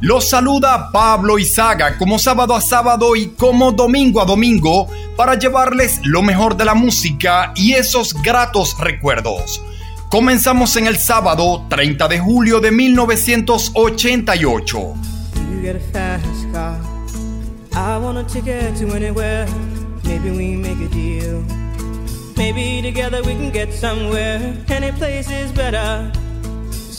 Los saluda Pablo Izaga como sábado a sábado y como domingo a domingo para llevarles lo mejor de la música y esos gratos recuerdos. Comenzamos en el sábado 30 de julio de 1988. Maybe we make a deal. Maybe together we can get somewhere. Any place is better.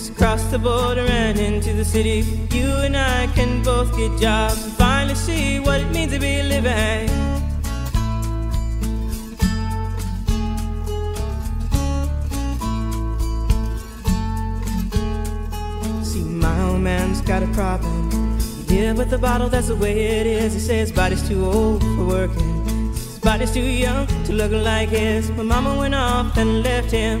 Just cross the border and into the city. You and I can both get jobs and finally see what it means to be living. See, my old man's got a problem. Live with the bottle, that's the way it is. He says body's too old for working His body's too young to look like his. My mama went off and left him.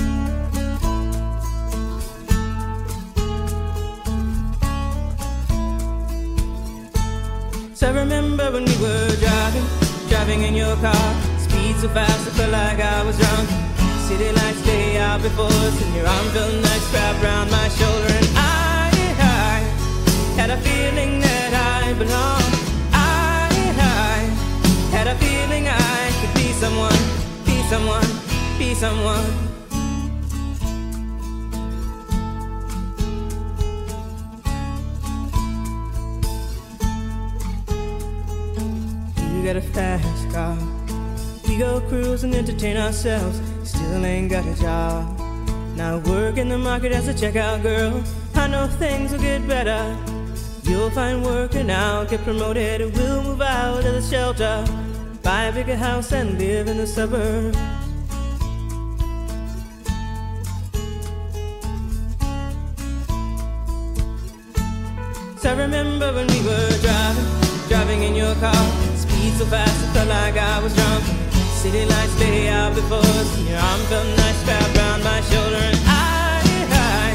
I remember when we were driving, driving in your car. Speed so fast, I felt like I was drunk. City lights day out before us, and your arm felt nice wrapped around my shoulder. And I, I had a feeling that I belonged. I, I had a feeling I could be someone, be someone, be someone. You got a fast car. We go cruise and entertain ourselves. Still ain't got a job. Now work in the market as a checkout girl. I know things will get better. You'll find work and I'll get promoted. And we'll move out of the shelter. Buy a bigger house and live in the suburbs. So I remember when we were driving, driving in your car. Speed so fast, it felt like I was drunk. City lights lay out before us, your arm felt nice wrapped around my shoulder. And I, I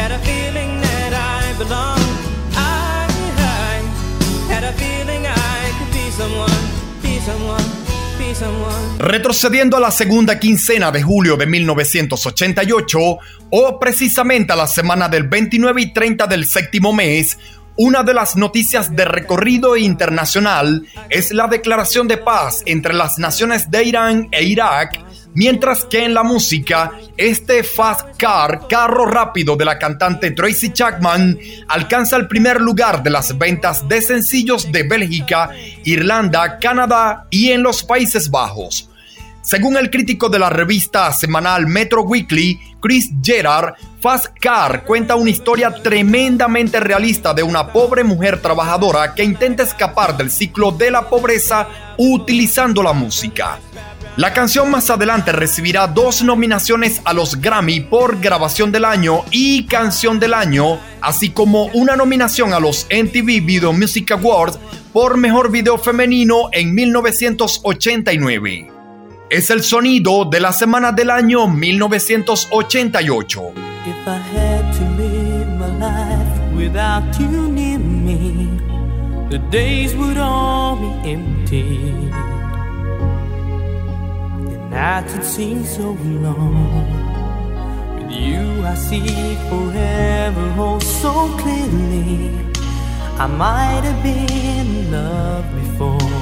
had a feeling that I belonged. I, I had a feeling I could be someone. be someone. Retrocediendo a la segunda quincena de julio de 1988, o precisamente a la semana del 29 y 30 del séptimo mes, una de las noticias de recorrido internacional es la declaración de paz entre las naciones de Irán e Irak, mientras que en la música, este Fast Car, carro rápido de la cantante Tracy Chapman, alcanza el primer lugar de las ventas de sencillos de Bélgica, Irlanda, Canadá y en los Países Bajos. Según el crítico de la revista semanal Metro Weekly, Chris Gerard, Fast Car cuenta una historia tremendamente realista de una pobre mujer trabajadora que intenta escapar del ciclo de la pobreza utilizando la música. La canción más adelante recibirá dos nominaciones a los Grammy por Grabación del Año y Canción del Año, así como una nominación a los MTV Video Music Awards por Mejor Video Femenino en 1989. Es el sonido de la semana del año 1988. If I might have been in love before,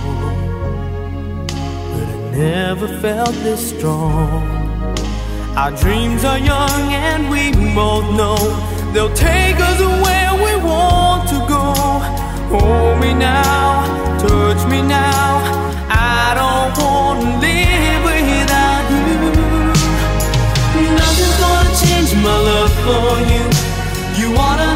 never felt this strong. Our dreams are young and we both know they'll take us where we want to go. Hold me now, touch me now. I don't want to live without you. Nothing's gonna change my love for you. You wanna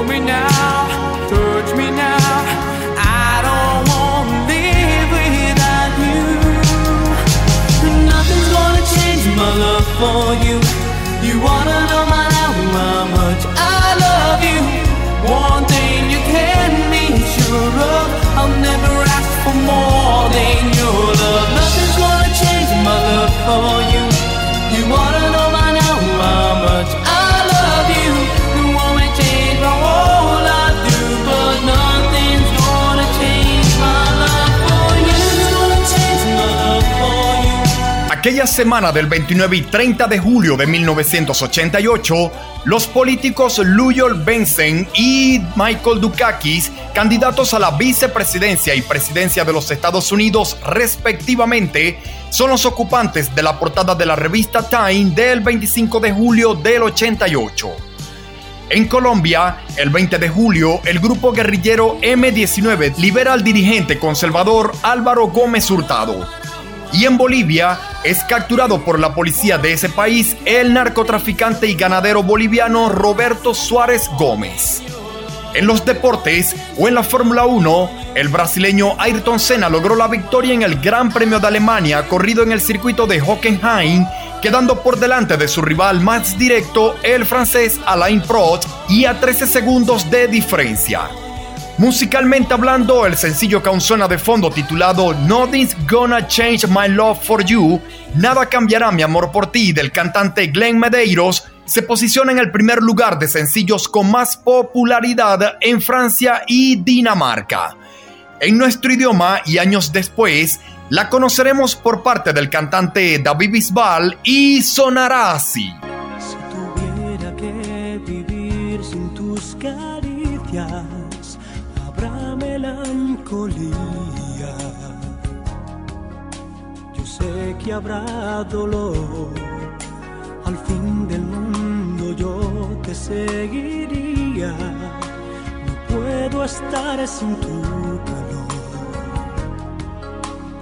Hold me now, touch me now. I don't want to live without you. Nothing's gonna change my love for you. You wanna know my now how much I love you. One thing you can be sure of, I'll never ask for more than your love. Nothing's gonna change my love for. You Aquella semana del 29 y 30 de julio de 1988, los políticos Luyol Benson y Michael Dukakis, candidatos a la vicepresidencia y presidencia de los Estados Unidos respectivamente, son los ocupantes de la portada de la revista Time del 25 de julio del 88. En Colombia, el 20 de julio, el grupo guerrillero M19 libera al dirigente conservador Álvaro Gómez Hurtado. Y en Bolivia es capturado por la policía de ese país el narcotraficante y ganadero boliviano Roberto Suárez Gómez. En los deportes o en la Fórmula 1, el brasileño Ayrton Senna logró la victoria en el Gran Premio de Alemania corrido en el circuito de Hockenheim, quedando por delante de su rival más directo, el francés Alain Prost, y a 13 segundos de diferencia. Musicalmente hablando, el sencillo que de fondo titulado Nothing's Gonna Change My Love for You, Nada cambiará mi amor por ti del cantante Glenn Medeiros, se posiciona en el primer lugar de sencillos con más popularidad en Francia y Dinamarca. En nuestro idioma y años después, la conoceremos por parte del cantante David Bisbal y sonará así. Si tuviera que vivir sin tus habrá dolor. Al fin del mundo yo te seguiría. No puedo estar sin tu calor.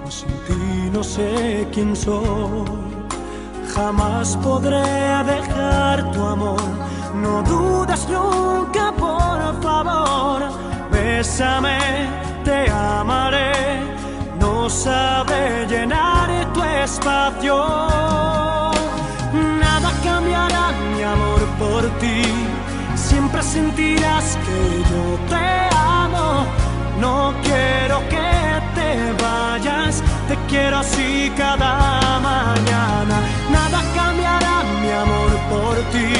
Pues sin ti no sé quién soy. Jamás podré dejar tu amor. No dudas nunca, por favor. Bésame, te amaré. No sabré llenar tu espacio. Nada cambiará mi amor por ti. Siempre sentirás que yo te amo. No quiero que te vayas, te quiero así cada mañana. Nada cambiará mi amor por ti.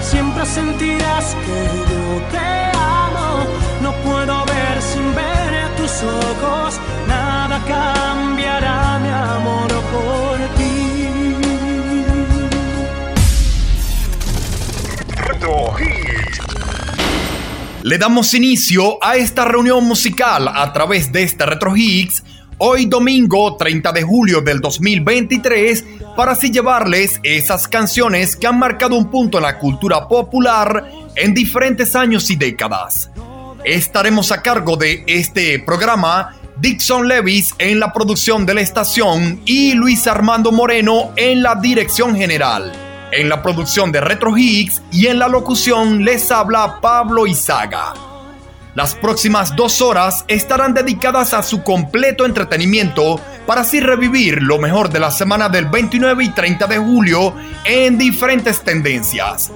Siempre sentirás que yo te amo. Ojos. Nada cambiará mi amor por ti. Le damos inicio a esta reunión musical a través de este Retro Hits hoy domingo 30 de julio del 2023 para así llevarles esas canciones que han marcado un punto en la cultura popular en diferentes años y décadas. Estaremos a cargo de este programa Dixon Levis en la producción de la estación y Luis Armando Moreno en la dirección general. En la producción de Retro Higgs y en la locución les habla Pablo Izaga. Las próximas dos horas estarán dedicadas a su completo entretenimiento para así revivir lo mejor de la semana del 29 y 30 de julio en diferentes tendencias.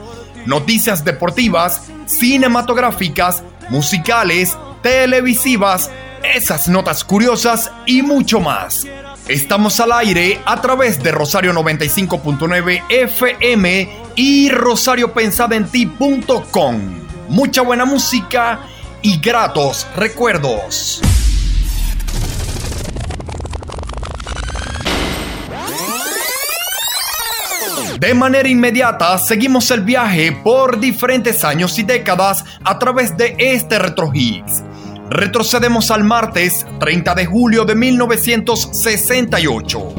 Noticias deportivas, cinematográficas, musicales, televisivas, esas notas curiosas y mucho más. Estamos al aire a través de Rosario 95.9 FM y rosariopensadenti.com. Mucha buena música y gratos recuerdos. De manera inmediata seguimos el viaje por diferentes años y décadas a través de este Retro. Retrocedemos al martes 30 de julio de 1968.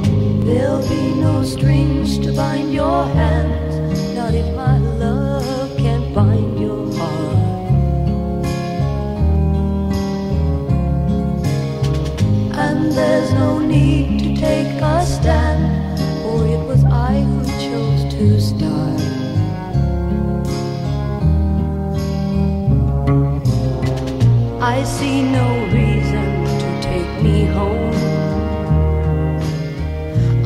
there's no stand, to start. I see no reason to take me home.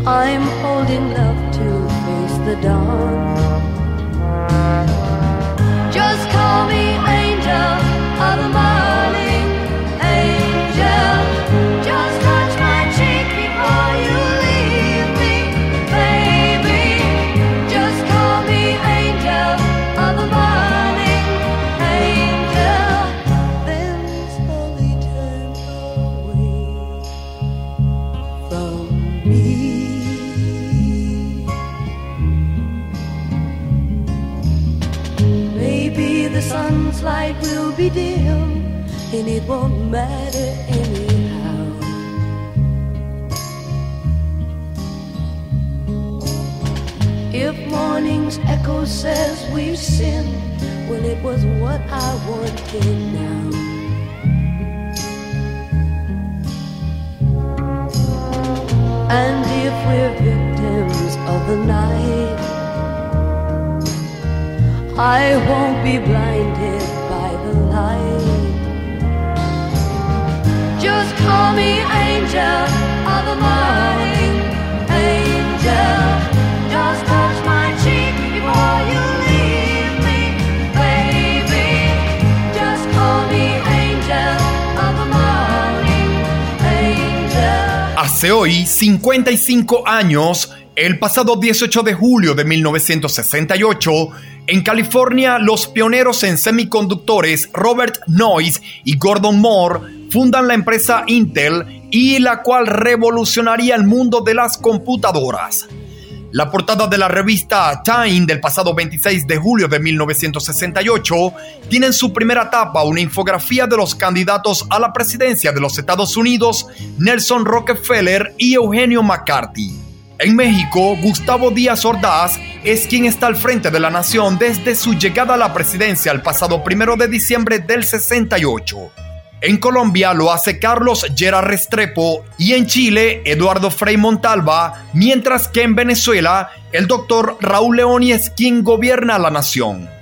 I'm old enough to face the dawn. Won't matter anyhow. If morning's echo says we've sinned, well, it was what I wanted now. And if we're victims of the night, I won't be blinded by the light. Angel of morning, angel. Just touch my cheek you leave me. Just call me angel of morning. Hace hoy 55 años, el pasado 18 de julio de 1968, en California, los pioneros en semiconductores Robert Noyce y Gordon Moore fundan la empresa Intel y la cual revolucionaría el mundo de las computadoras. La portada de la revista Time del pasado 26 de julio de 1968 tiene en su primera etapa una infografía de los candidatos a la presidencia de los Estados Unidos, Nelson Rockefeller y Eugenio McCarthy. En México, Gustavo Díaz Ordaz es quien está al frente de la nación desde su llegada a la presidencia el pasado 1 de diciembre del 68. En Colombia lo hace Carlos Llera Restrepo y en Chile Eduardo Frei Montalva, mientras que en Venezuela el doctor Raúl Leoni es quien gobierna la nación.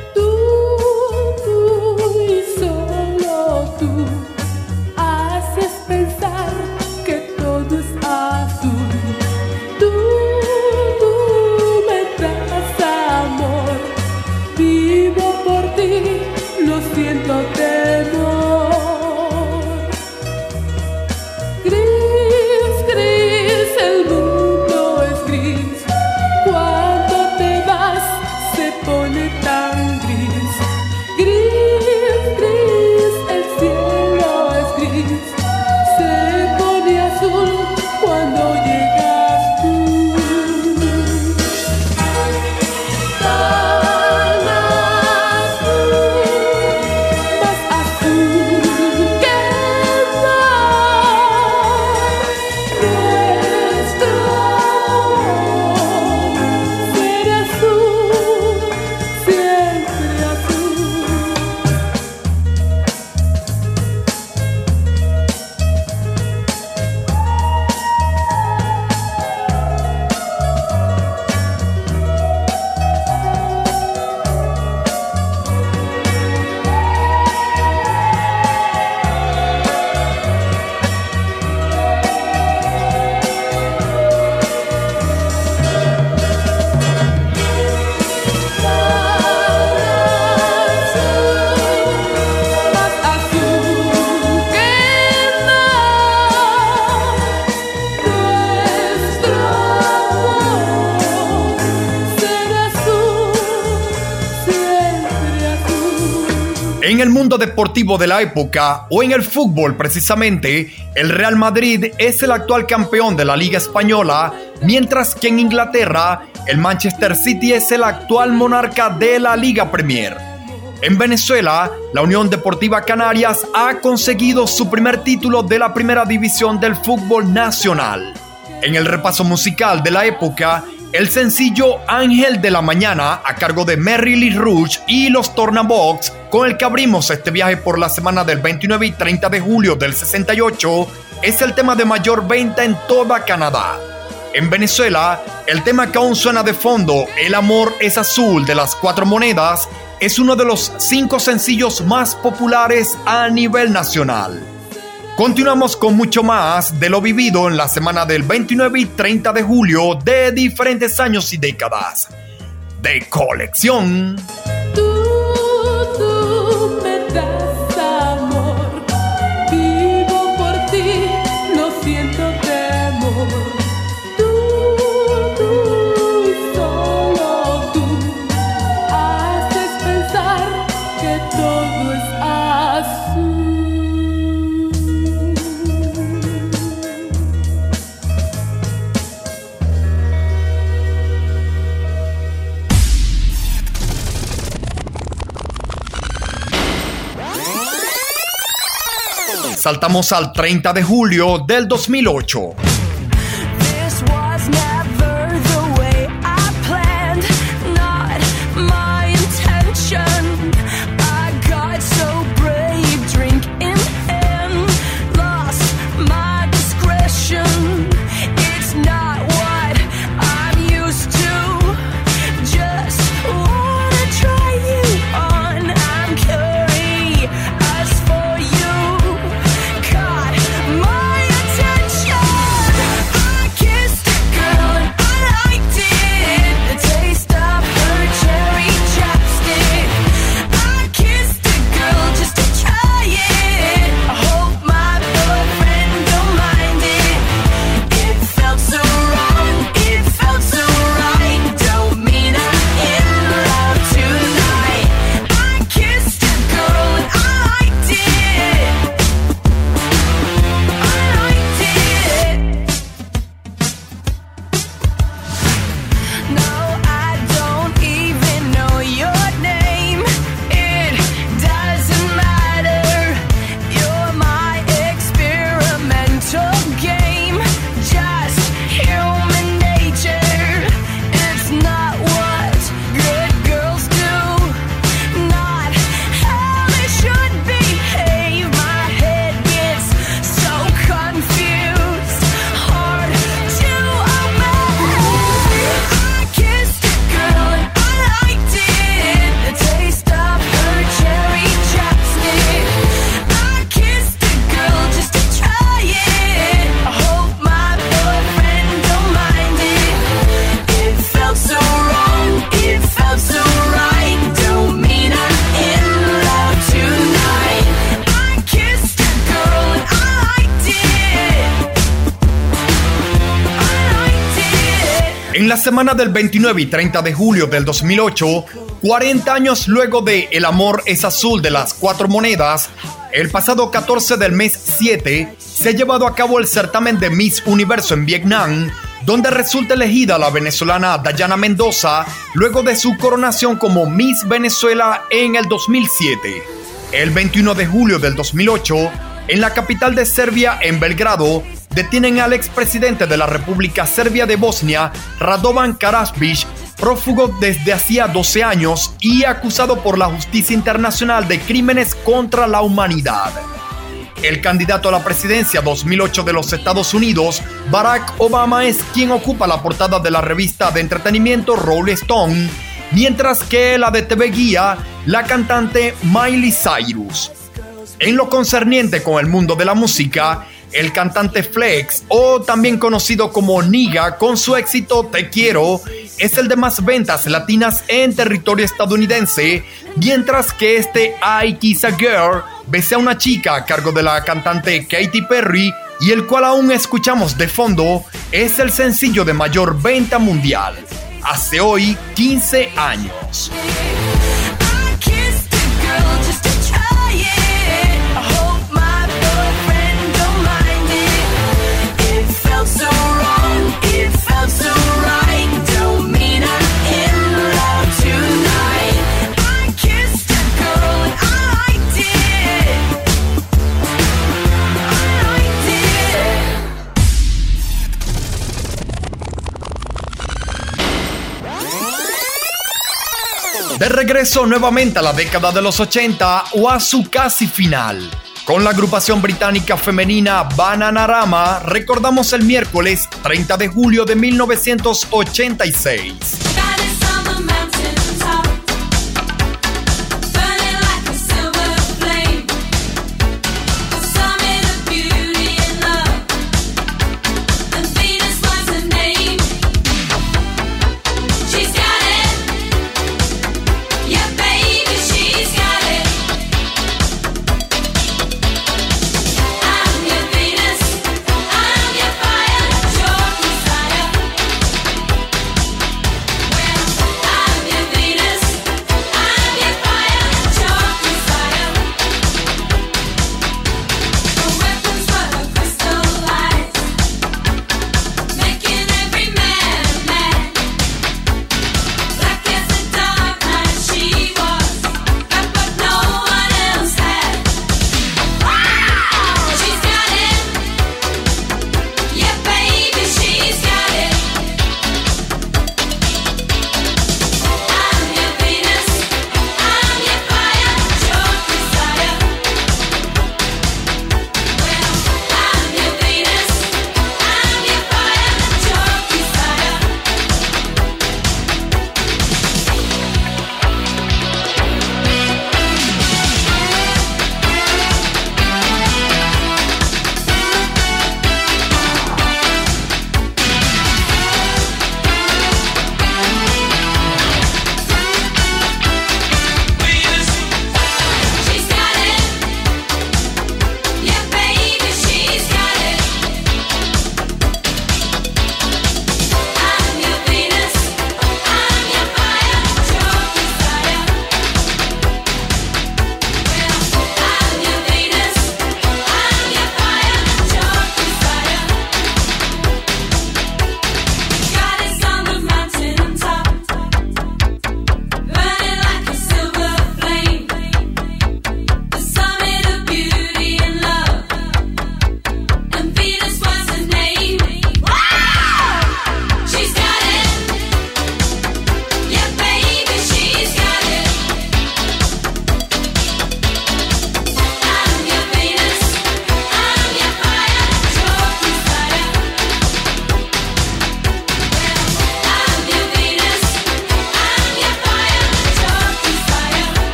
Mundo deportivo de la época, o en el fútbol precisamente, el Real Madrid es el actual campeón de la Liga Española, mientras que en Inglaterra, el Manchester City es el actual monarca de la Liga Premier. En Venezuela, la Unión Deportiva Canarias ha conseguido su primer título de la primera división del fútbol nacional. En el repaso musical de la época, el sencillo Ángel de la Mañana a cargo de Mary Lee Rouge y los Tornabox, con el que abrimos este viaje por la semana del 29 y 30 de julio del 68, es el tema de mayor venta en toda Canadá. En Venezuela, el tema que aún suena de fondo, El amor es azul de las cuatro monedas, es uno de los cinco sencillos más populares a nivel nacional. Continuamos con mucho más de lo vivido en la semana del 29 y 30 de julio de diferentes años y décadas. De colección. Saltamos al 30 de julio del 2008. Semana del 29 y 30 de julio del 2008, 40 años luego de El amor es azul de las cuatro monedas, el pasado 14 del mes 7 se ha llevado a cabo el certamen de Miss Universo en Vietnam, donde resulta elegida la venezolana Dayana Mendoza luego de su coronación como Miss Venezuela en el 2007. El 21 de julio del 2008, en la capital de Serbia, en Belgrado, detienen al expresidente de la República Serbia de Bosnia, Radovan Karadzic, prófugo desde hacía 12 años y acusado por la justicia internacional de crímenes contra la humanidad. El candidato a la presidencia 2008 de los Estados Unidos, Barack Obama, es quien ocupa la portada de la revista de entretenimiento Rolling Stone, mientras que la de TV Guía, la cantante Miley Cyrus. En lo concerniente con el mundo de la música, el cantante Flex, o también conocido como Niga, con su éxito Te Quiero, es el de más ventas latinas en territorio estadounidense, mientras que este I Kiss a Girl bese a una chica a cargo de la cantante Katy Perry y el cual aún escuchamos de fondo, es el sencillo de mayor venta mundial. Hace hoy 15 años. De regreso nuevamente a la década de los 80 o a su casi final. Con la agrupación británica femenina Bananarama recordamos el miércoles 30 de julio de 1986.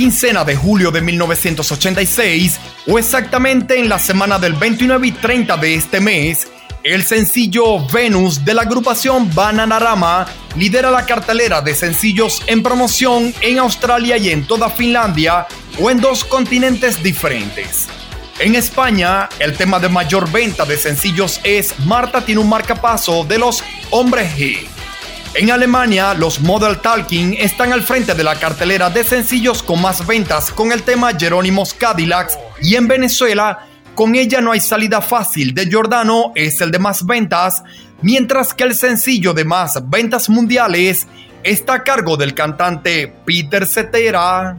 Quincena de julio de 1986, o exactamente en la semana del 29 y 30 de este mes, el sencillo Venus de la agrupación Bananarama lidera la cartelera de sencillos en promoción en Australia y en toda Finlandia o en dos continentes diferentes. En España, el tema de mayor venta de sencillos es Marta tiene un marcapaso de los Hombres G. En Alemania, los Model Talking están al frente de la cartelera de sencillos con más ventas con el tema Jerónimos Cadillacs y en Venezuela, con ella no hay salida fácil de Giordano es el de más ventas, mientras que el sencillo de más ventas mundiales está a cargo del cantante Peter Cetera.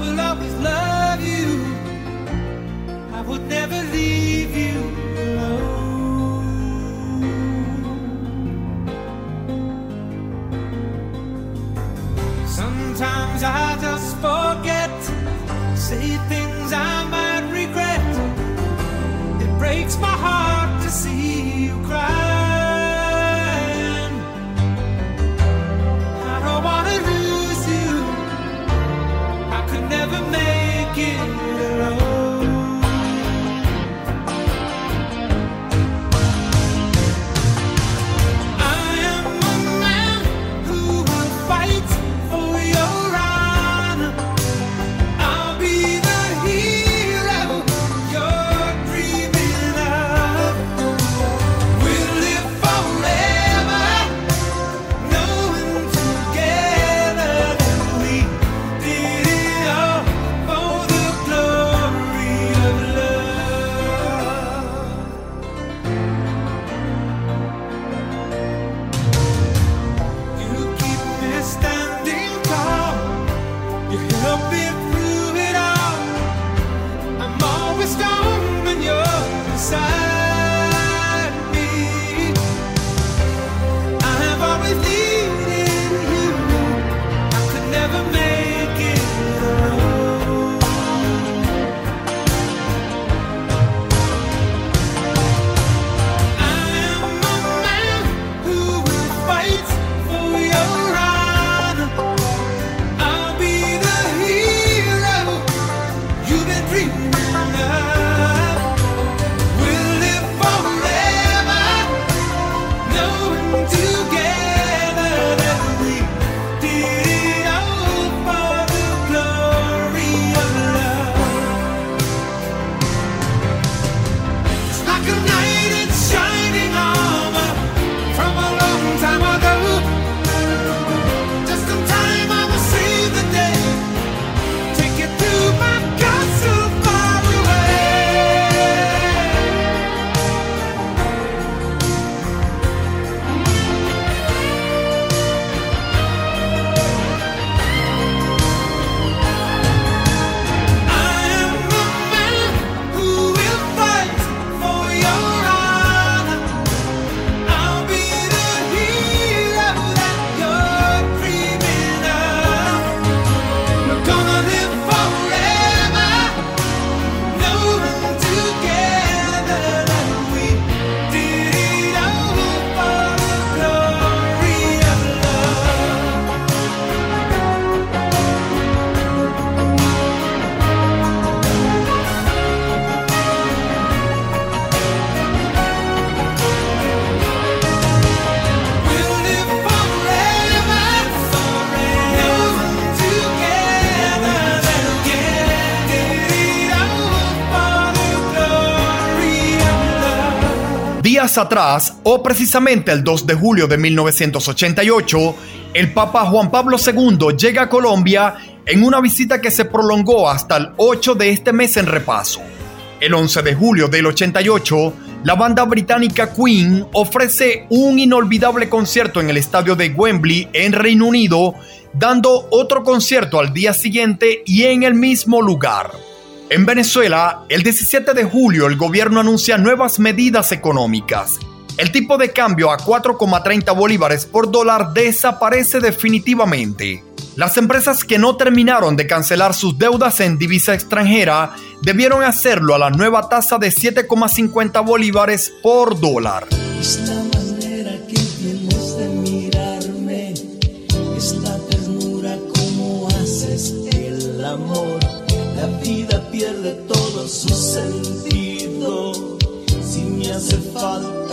Will always love you. I would never leave you alone. Sometimes I just forget, say things I might regret. It breaks my heart to see atrás, o precisamente el 2 de julio de 1988, el Papa Juan Pablo II llega a Colombia en una visita que se prolongó hasta el 8 de este mes en repaso. El 11 de julio del 88, la banda británica Queen ofrece un inolvidable concierto en el estadio de Wembley en Reino Unido, dando otro concierto al día siguiente y en el mismo lugar. En Venezuela, el 17 de julio el gobierno anuncia nuevas medidas económicas. El tipo de cambio a 4,30 bolívares por dólar desaparece definitivamente. Las empresas que no terminaron de cancelar sus deudas en divisa extranjera debieron hacerlo a la nueva tasa de 7,50 bolívares por dólar. Su sentido si me hace falta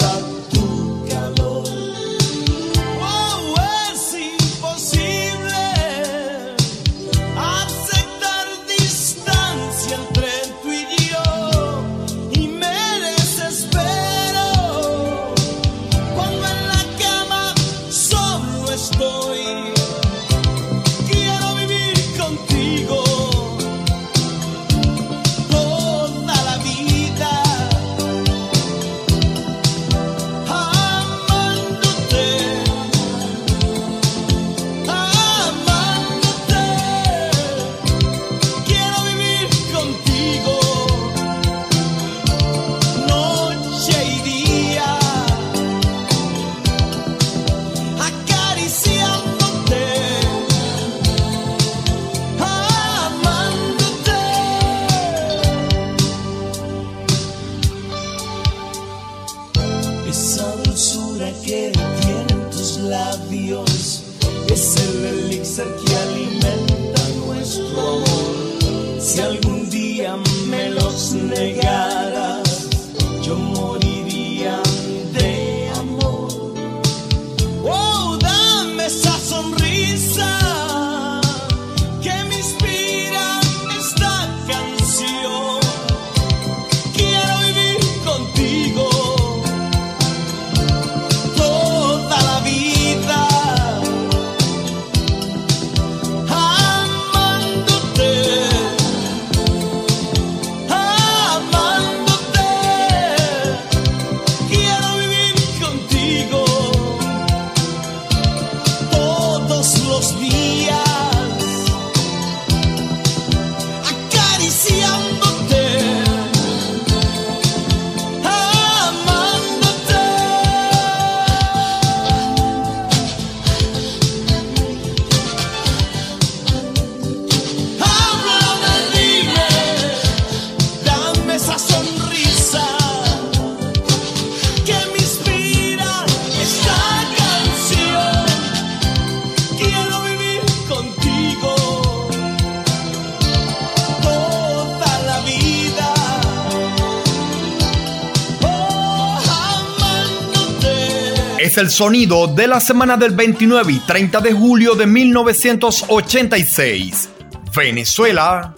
El sonido de la semana del 29 y 30 de julio de 1986. Venezuela.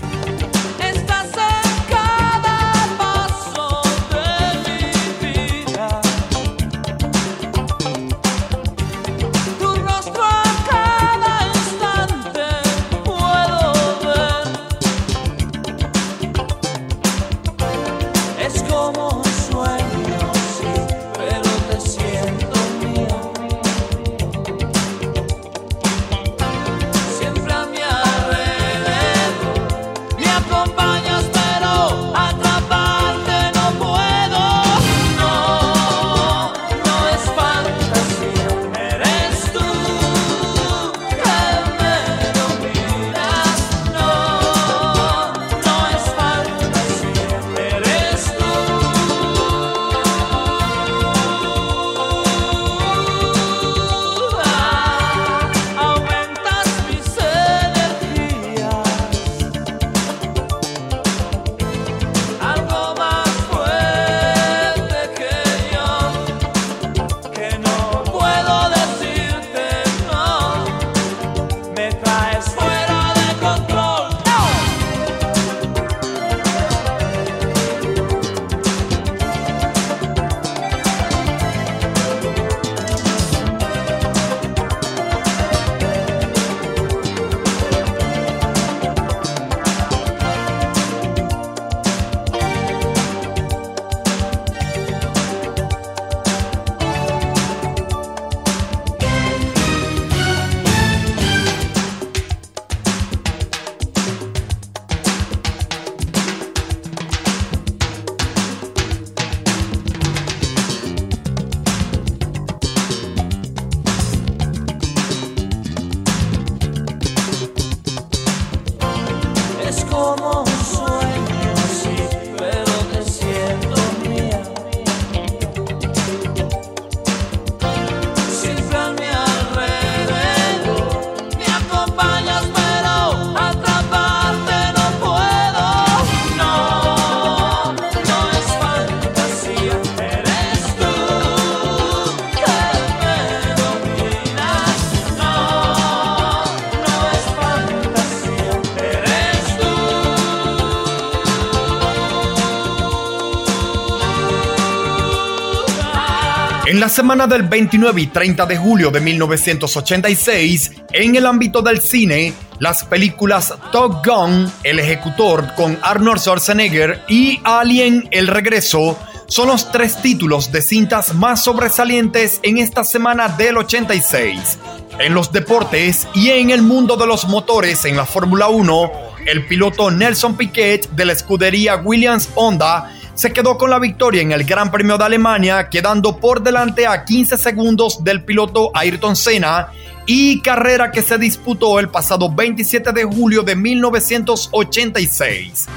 La semana del 29 y 30 de julio de 1986, en el ámbito del cine, las películas Top Gun, El Ejecutor con Arnold Schwarzenegger y Alien, El Regreso son los tres títulos de cintas más sobresalientes en esta semana del 86. En los deportes y en el mundo de los motores en la Fórmula 1, el piloto Nelson Piquet de la escudería Williams Honda se quedó con la victoria en el Gran Premio de Alemania, quedando por delante a 15 segundos del piloto Ayrton Senna y carrera que se disputó el pasado 27 de julio de 1986.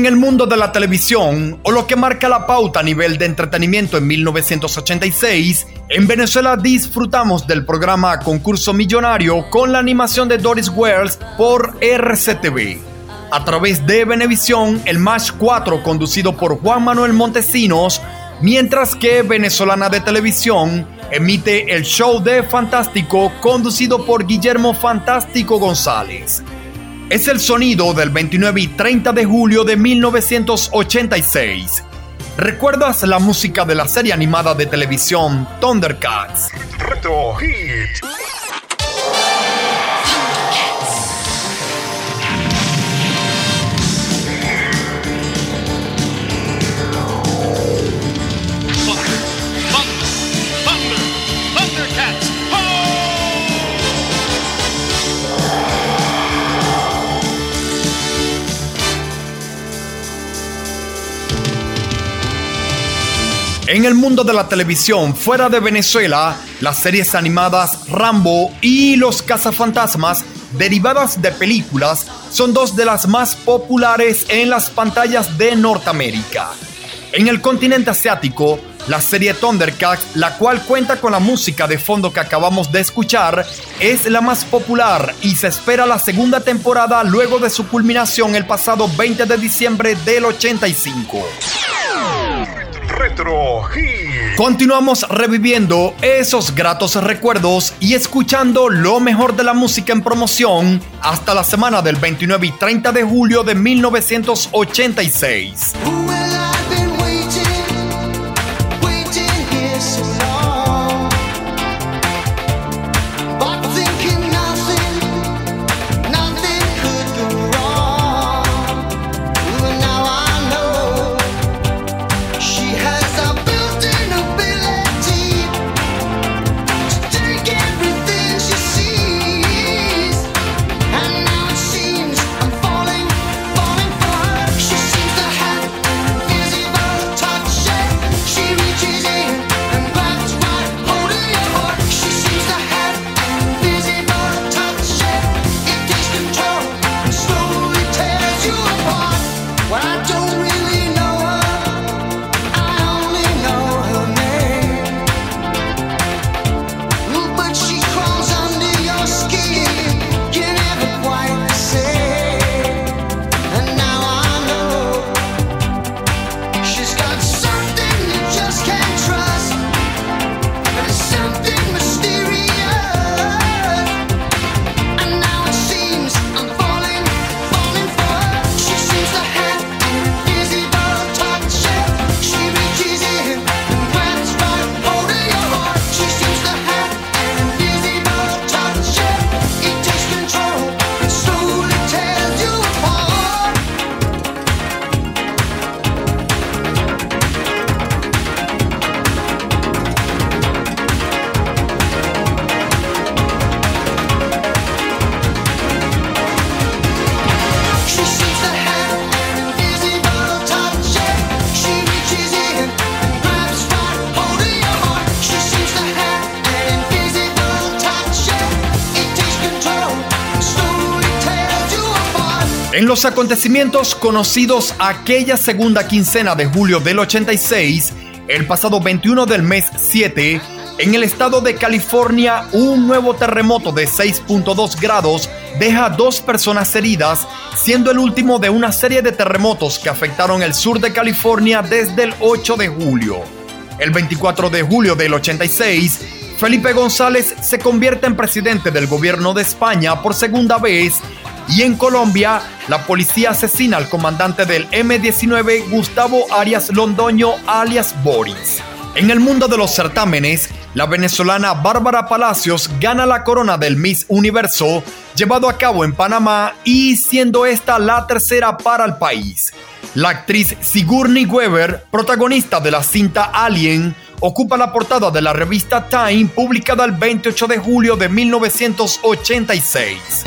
En el mundo de la televisión, o lo que marca la pauta a nivel de entretenimiento en 1986, en Venezuela disfrutamos del programa Concurso Millonario con la animación de Doris Wells por RCTV. A través de Venevisión, el Match 4 conducido por Juan Manuel Montesinos, mientras que Venezolana de Televisión emite el show de Fantástico conducido por Guillermo Fantástico González es el sonido del 29 y 30 de julio de 1986. ¿Recuerdas la música de la serie animada de televisión Thundercats? Retro Hit. En el mundo de la televisión fuera de Venezuela, las series animadas Rambo y Los cazafantasmas, derivadas de películas, son dos de las más populares en las pantallas de Norteamérica. En el continente asiático, la serie Thundercats, la cual cuenta con la música de fondo que acabamos de escuchar, es la más popular y se espera la segunda temporada luego de su culminación el pasado 20 de diciembre del 85. Retro Hit. Continuamos reviviendo esos gratos recuerdos y escuchando lo mejor de la música en promoción hasta la semana del 29 y 30 de julio de 1986. Los acontecimientos conocidos aquella segunda quincena de julio del 86, el pasado 21 del mes 7, en el estado de California, un nuevo terremoto de 6.2 grados deja dos personas heridas, siendo el último de una serie de terremotos que afectaron el sur de California desde el 8 de julio. El 24 de julio del 86, Felipe González se convierte en presidente del gobierno de España por segunda vez y en Colombia la policía asesina al comandante del M-19 Gustavo Arias Londoño alias Boris. En el mundo de los certámenes, la venezolana Bárbara Palacios gana la corona del Miss Universo llevado a cabo en Panamá y siendo esta la tercera para el país. La actriz Sigourney Weaver, protagonista de la cinta Alien, ocupa la portada de la revista Time publicada el 28 de julio de 1986.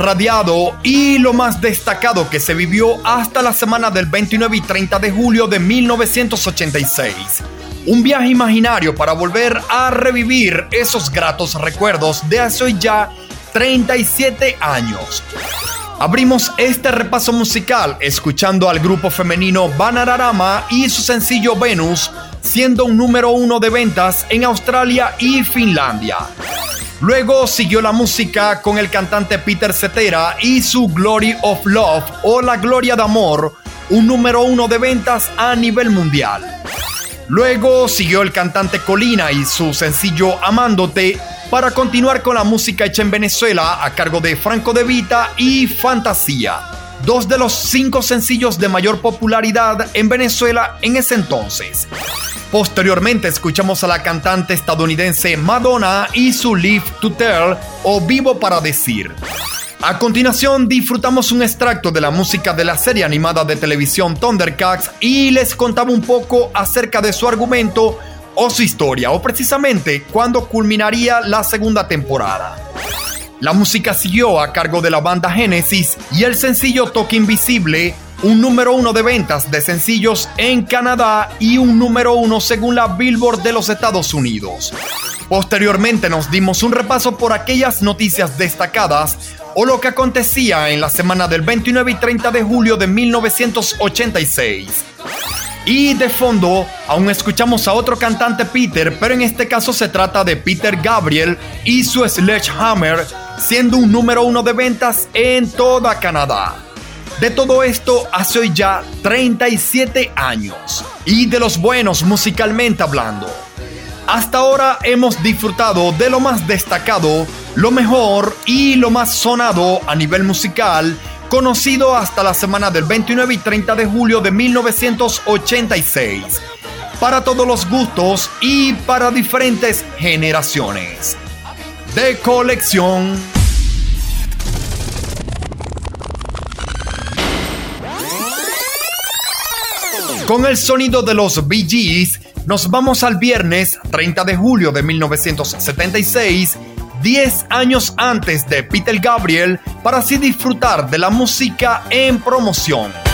Radiado y lo más destacado que se vivió hasta la semana del 29 y 30 de julio de 1986. Un viaje imaginario para volver a revivir esos gratos recuerdos de hace ya 37 años. Abrimos este repaso musical escuchando al grupo femenino Bananarama y su sencillo Venus, siendo un número uno de ventas en Australia y Finlandia. Luego siguió la música con el cantante Peter Cetera y su Glory of Love o La Gloria de Amor, un número uno de ventas a nivel mundial. Luego siguió el cantante Colina y su sencillo Amándote para continuar con la música hecha en Venezuela a cargo de Franco De Vita y Fantasía, dos de los cinco sencillos de mayor popularidad en Venezuela en ese entonces. Posteriormente escuchamos a la cantante estadounidense Madonna y su Live to Tell o Vivo para Decir. A continuación disfrutamos un extracto de la música de la serie animada de televisión Thundercats y les contaba un poco acerca de su argumento o su historia o precisamente cuándo culminaría la segunda temporada. La música siguió a cargo de la banda Genesis y el sencillo Toque Invisible, un número uno de ventas de sencillos en Canadá y un número uno según la Billboard de los Estados Unidos. Posteriormente nos dimos un repaso por aquellas noticias destacadas o lo que acontecía en la semana del 29 y 30 de julio de 1986. Y de fondo, aún escuchamos a otro cantante Peter, pero en este caso se trata de Peter Gabriel y su Sledgehammer, siendo un número uno de ventas en toda Canadá. De todo esto hace hoy ya 37 años, y de los buenos musicalmente hablando. Hasta ahora hemos disfrutado de lo más destacado, lo mejor y lo más sonado a nivel musical, conocido hasta la semana del 29 y 30 de julio de 1986, para todos los gustos y para diferentes generaciones. De colección. Con el sonido de los Bee Gees, nos vamos al viernes 30 de julio de 1976, 10 años antes de Peter Gabriel, para así disfrutar de la música en promoción.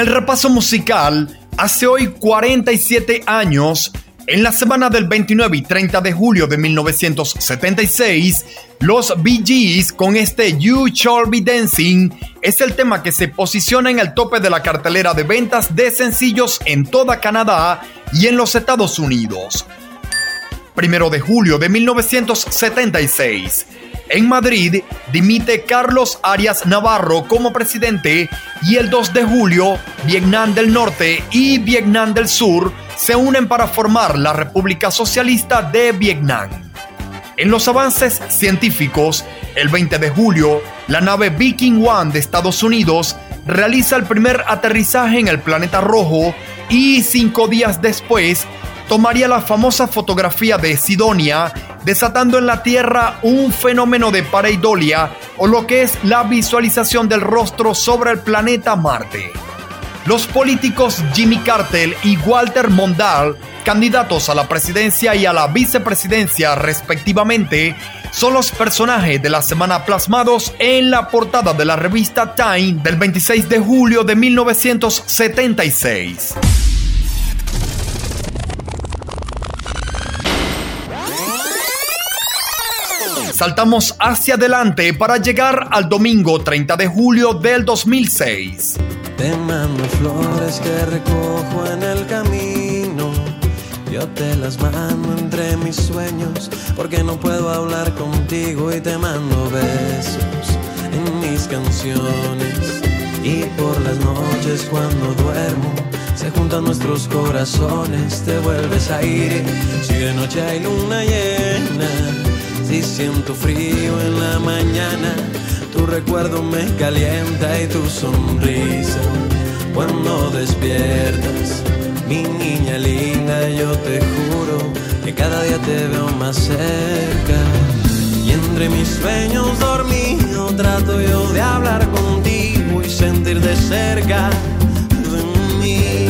El repaso musical, hace hoy 47 años, en la semana del 29 y 30 de julio de 1976, los Bee Gees con este You Shall Be Dancing es el tema que se posiciona en el tope de la cartelera de ventas de sencillos en toda Canadá y en los Estados Unidos. Primero de julio de 1976. En Madrid dimite Carlos Arias Navarro como presidente y el 2 de julio Vietnam del Norte y Vietnam del Sur se unen para formar la República Socialista de Vietnam. En los avances científicos, el 20 de julio, la nave Viking One de Estados Unidos realiza el primer aterrizaje en el planeta rojo y cinco días después tomaría la famosa fotografía de Sidonia, desatando en la Tierra un fenómeno de pareidolia o lo que es la visualización del rostro sobre el planeta Marte. Los políticos Jimmy Carter y Walter Mondale, candidatos a la presidencia y a la vicepresidencia respectivamente, son los personajes de la semana plasmados en la portada de la revista Time del 26 de julio de 1976. Saltamos hacia adelante para llegar al domingo 30 de julio del 2006. Te mando flores que recojo en el camino. Yo te las mando entre mis sueños porque no puedo hablar contigo y te mando besos en mis canciones. Y por las noches cuando duermo se juntan nuestros corazones, te vuelves a ir. Si de noche hay luna llena, si siento frío en la mañana tu recuerdo me calienta y tu sonrisa cuando despiertas. Mi niña linda, yo te juro que cada día te veo más cerca. Y entre mis sueños dormido trato yo de hablar contigo y sentir de cerca de mí.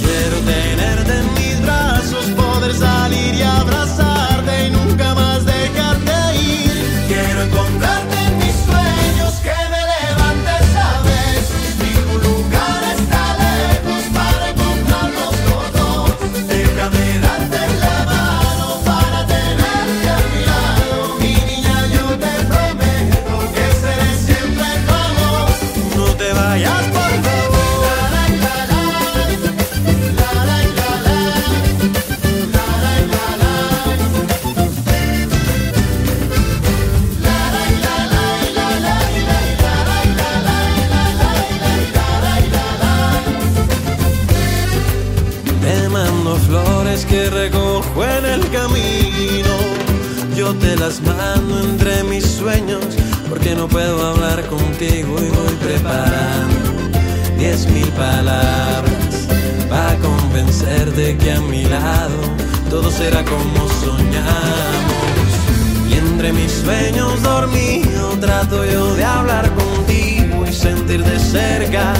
Quiero tenerte Las mando entre mis sueños porque no puedo hablar contigo y voy preparando diez mil palabras para convencerte que a mi lado todo será como soñamos. Y entre mis sueños dormido trato yo de hablar contigo y sentir de cerca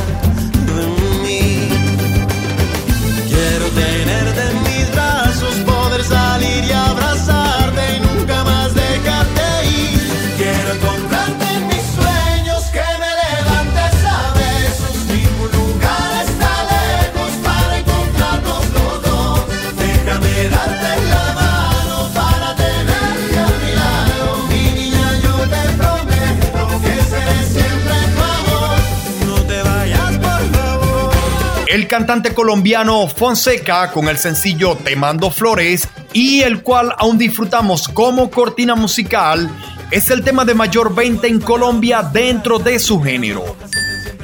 cantante colombiano Fonseca con el sencillo Te mando flores y el cual aún disfrutamos como cortina musical es el tema de mayor venta en Colombia dentro de su género.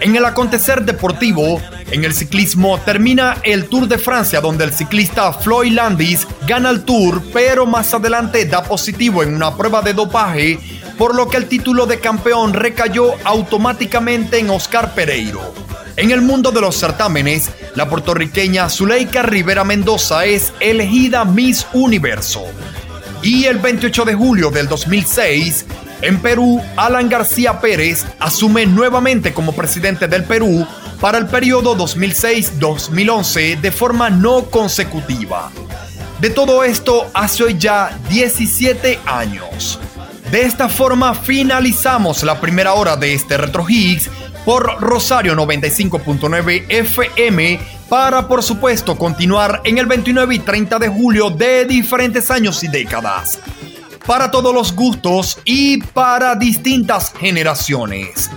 En el acontecer deportivo, en el ciclismo termina el Tour de Francia donde el ciclista Floyd Landis gana el Tour, pero más adelante da positivo en una prueba de dopaje, por lo que el título de campeón recayó automáticamente en Oscar Pereiro. En el mundo de los certámenes, la puertorriqueña Zuleika Rivera Mendoza es elegida Miss Universo. Y el 28 de julio del 2006, en Perú, Alan García Pérez asume nuevamente como presidente del Perú para el periodo 2006-2011 de forma no consecutiva. De todo esto hace hoy ya 17 años. De esta forma finalizamos la primera hora de este Retro Higgs por Rosario 95.9 FM para por supuesto continuar en el 29 y 30 de julio de diferentes años y décadas. Para todos los gustos y para distintas generaciones.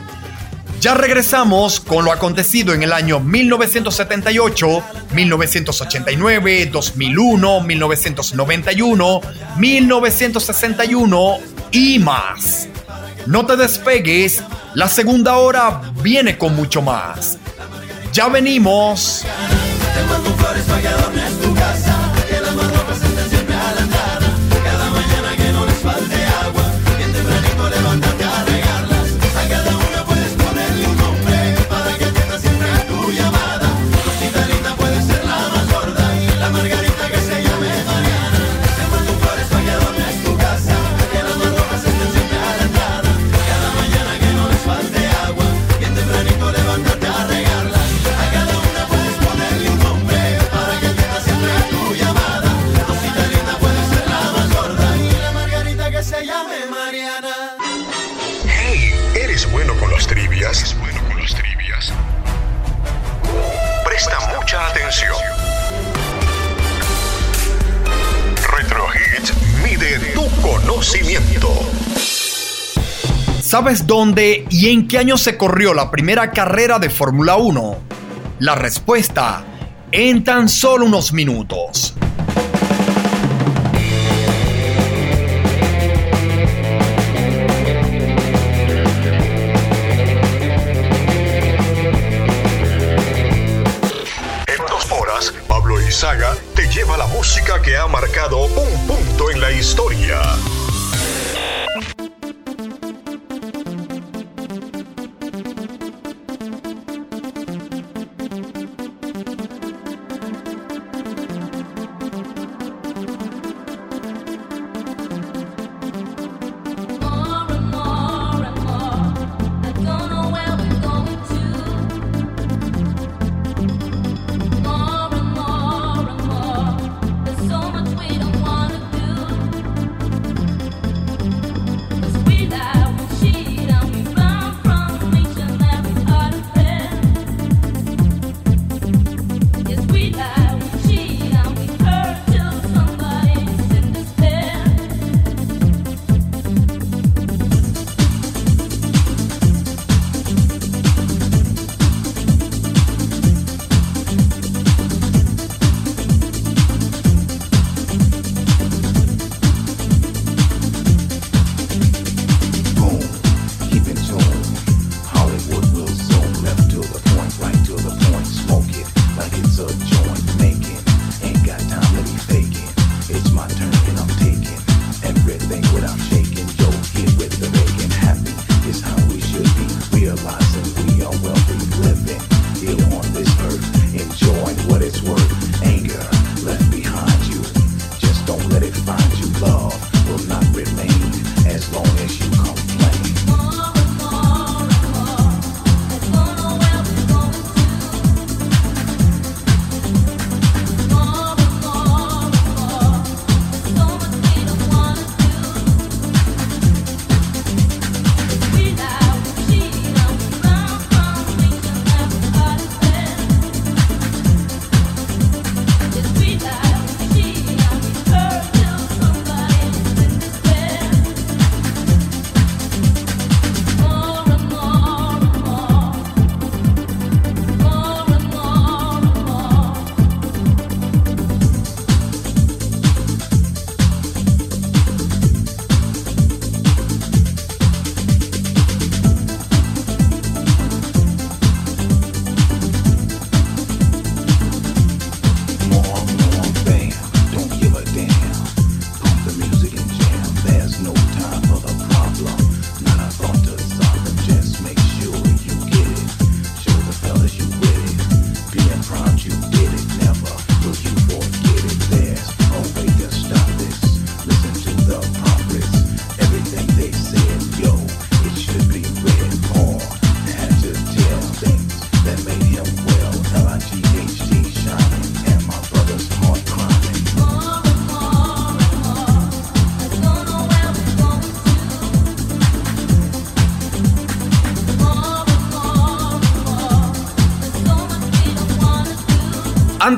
Ya regresamos con lo acontecido en el año 1978, 1989, 2001, 1991, 1961 y más. No te despegues, la segunda hora viene con mucho más. Ya venimos. Hey, ¿Sabes dónde y en qué año se corrió la primera carrera de Fórmula 1? La respuesta en tan solo unos minutos.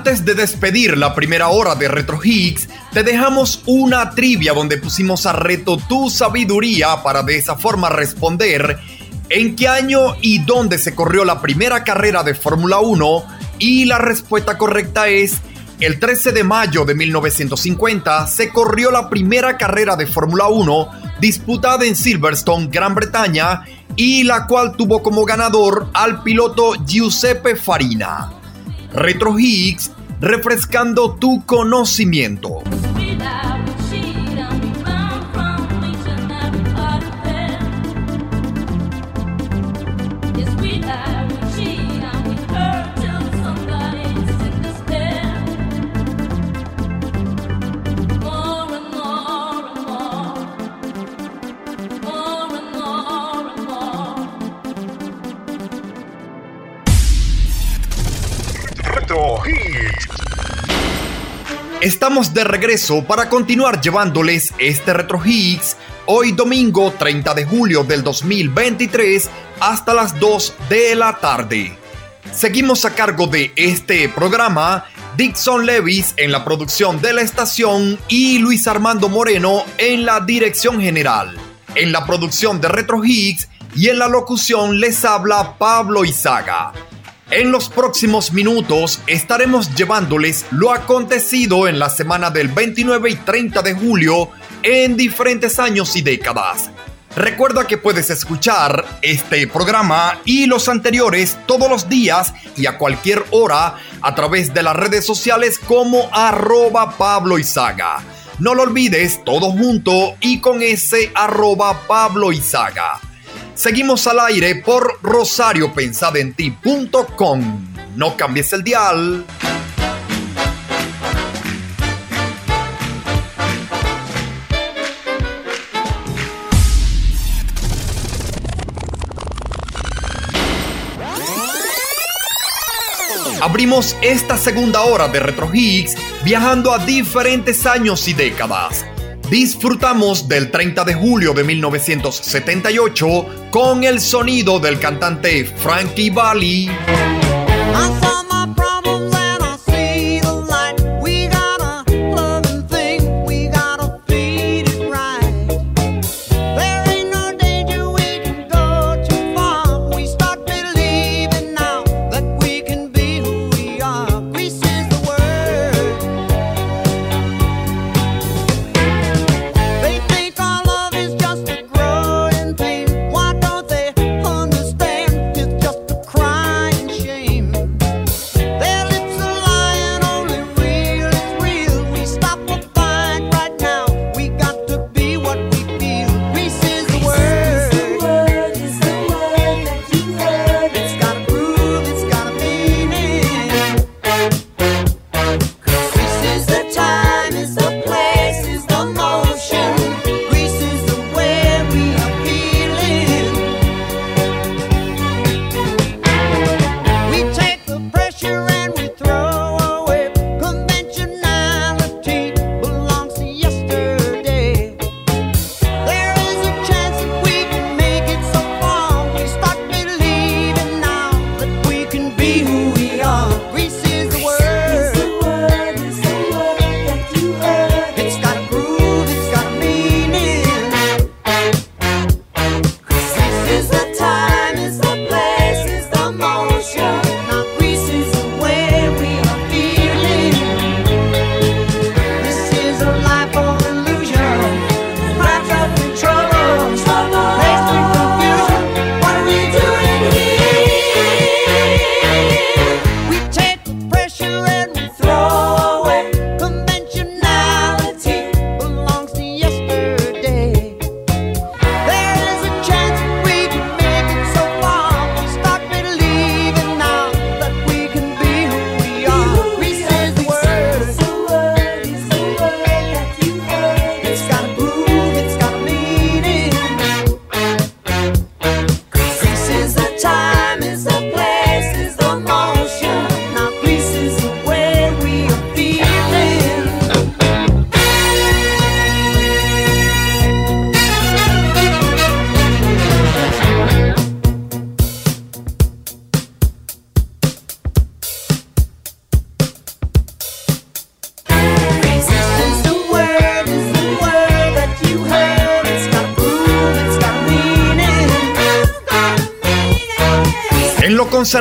Antes de despedir la primera hora de Retro Higgs, te dejamos una trivia donde pusimos a reto tu sabiduría para de esa forma responder en qué año y dónde se corrió la primera carrera de Fórmula 1 y la respuesta correcta es el 13 de mayo de 1950 se corrió la primera carrera de Fórmula 1 disputada en Silverstone, Gran Bretaña, y la cual tuvo como ganador al piloto Giuseppe Farina. Retro Higgs, refrescando tu conocimiento. Estamos de regreso para continuar llevándoles este Retro Hits hoy domingo 30 de julio del 2023 hasta las 2 de la tarde. Seguimos a cargo de este programa Dixon Levis en la producción de la estación y Luis Armando Moreno en la dirección general. En la producción de Retro Hits y en la locución les habla Pablo Izaga. En los próximos minutos estaremos llevándoles lo acontecido en la semana del 29 y 30 de julio en diferentes años y décadas. Recuerda que puedes escuchar este programa y los anteriores todos los días y a cualquier hora a través de las redes sociales como arroba Pablo. No lo olvides, todo junto y con ese arroba Pablo. Seguimos al aire por rosariopensadenti.com. No cambies el dial. Abrimos esta segunda hora de Retro Higgs viajando a diferentes años y décadas. Disfrutamos del 30 de julio de 1978 con el sonido del cantante Frankie Valli.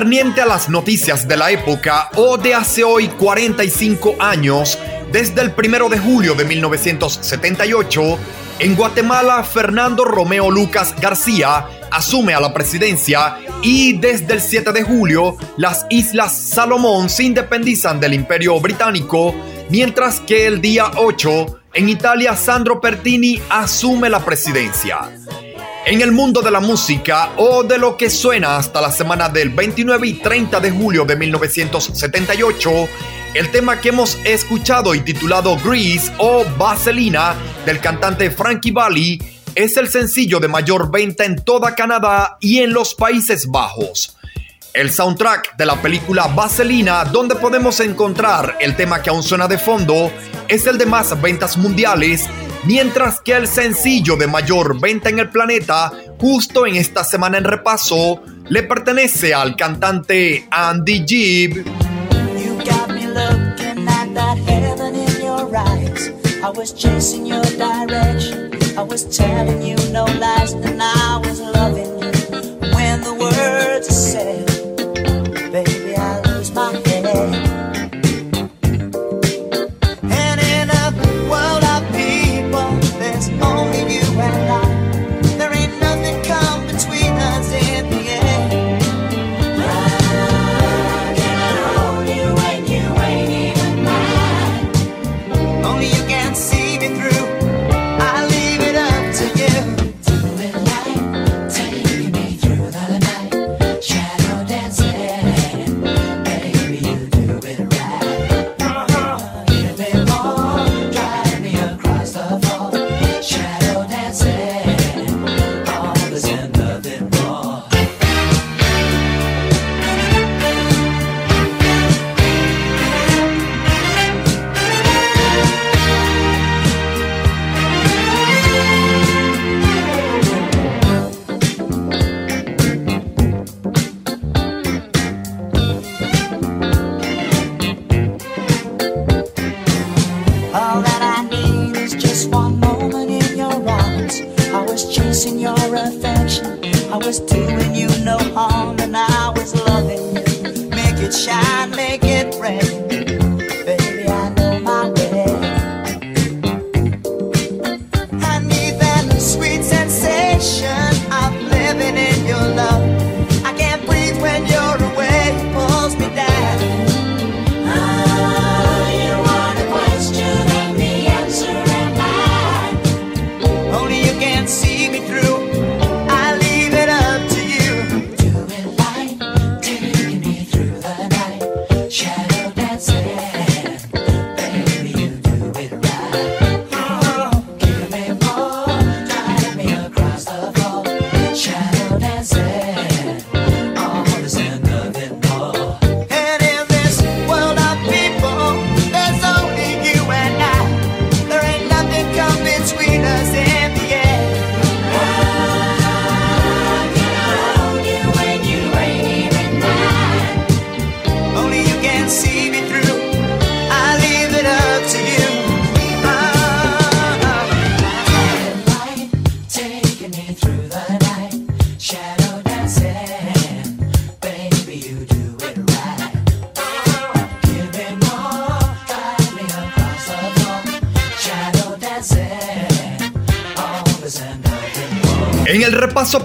Concerniente a las noticias de la época o de hace hoy 45 años, desde el 1 de julio de 1978, en Guatemala Fernando Romeo Lucas García asume a la presidencia y desde el 7 de julio las Islas Salomón se independizan del Imperio Británico, mientras que el día 8 en Italia Sandro Pertini asume la presidencia. En el mundo de la música o de lo que suena hasta la semana del 29 y 30 de julio de 1978, el tema que hemos escuchado y titulado Grease o Vaselina del cantante Frankie Valli es el sencillo de mayor venta en toda Canadá y en los Países Bajos. El soundtrack de la película Vaselina, donde podemos encontrar el tema que aún suena de fondo, es el de más ventas mundiales, mientras que el sencillo de mayor venta en el planeta, justo en esta semana en repaso, le pertenece al cantante Andy Gibb. You no lies, and I was loving you. When the words are said,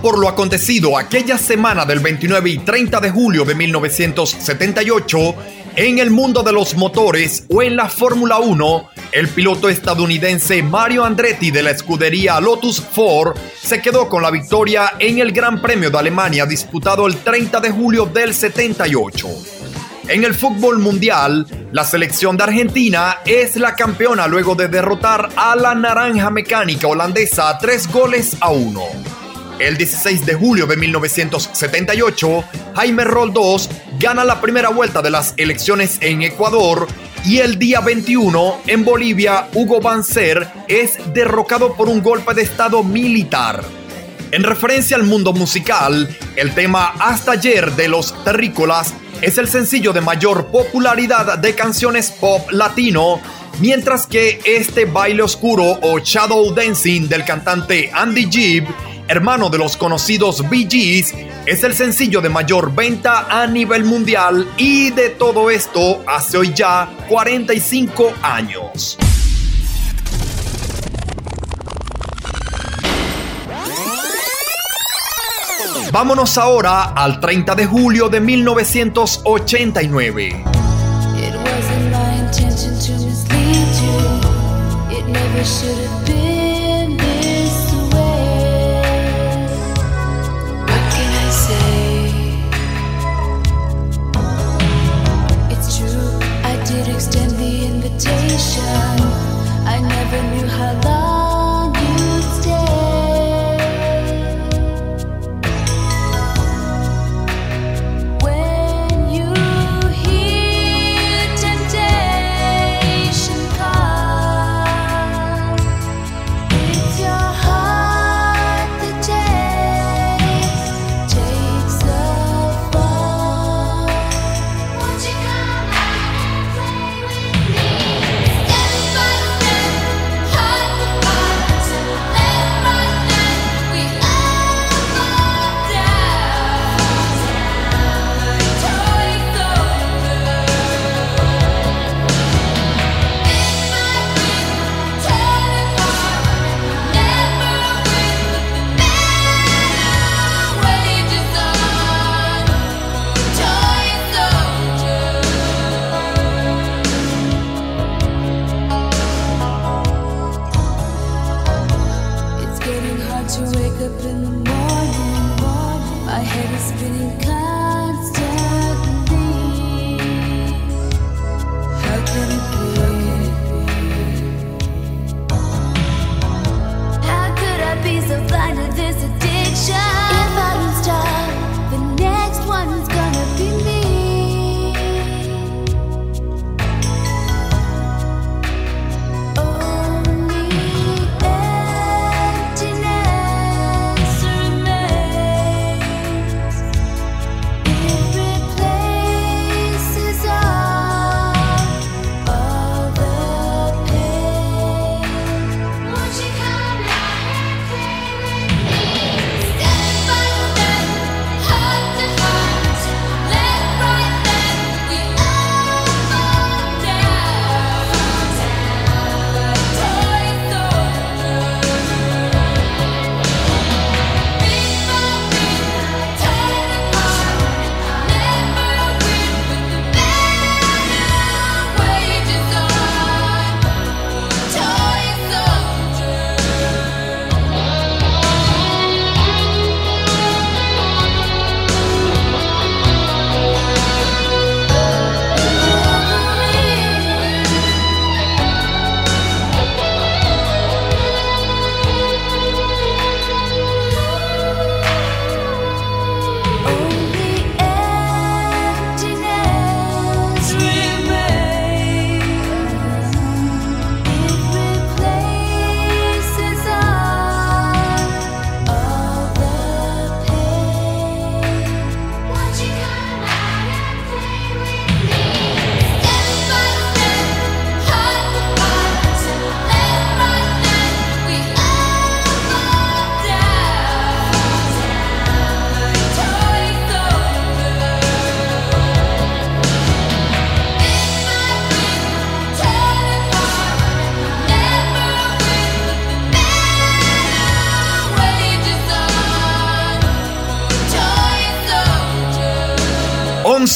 por lo acontecido aquella semana del 29 y 30 de julio de 1978, en el mundo de los motores o en la Fórmula 1, el piloto estadounidense Mario Andretti de la escudería Lotus Ford se quedó con la victoria en el Gran Premio de Alemania disputado el 30 de julio del 78. En el fútbol mundial, la selección de Argentina es la campeona luego de derrotar a la naranja mecánica holandesa tres goles a uno. El 16 de julio de 1978, Jaime Roldós gana la primera vuelta de las elecciones en Ecuador y el día 21 en Bolivia, Hugo Banzer es derrocado por un golpe de estado militar. En referencia al mundo musical, el tema Hasta ayer de los Terrícolas es el sencillo de mayor popularidad de canciones pop latino, mientras que este baile oscuro o shadow dancing del cantante Andy Gibb hermano de los conocidos Gees, es el sencillo de mayor venta a nivel mundial y de todo esto hace hoy ya 45 años. Vámonos ahora al 30 de julio de 1989. It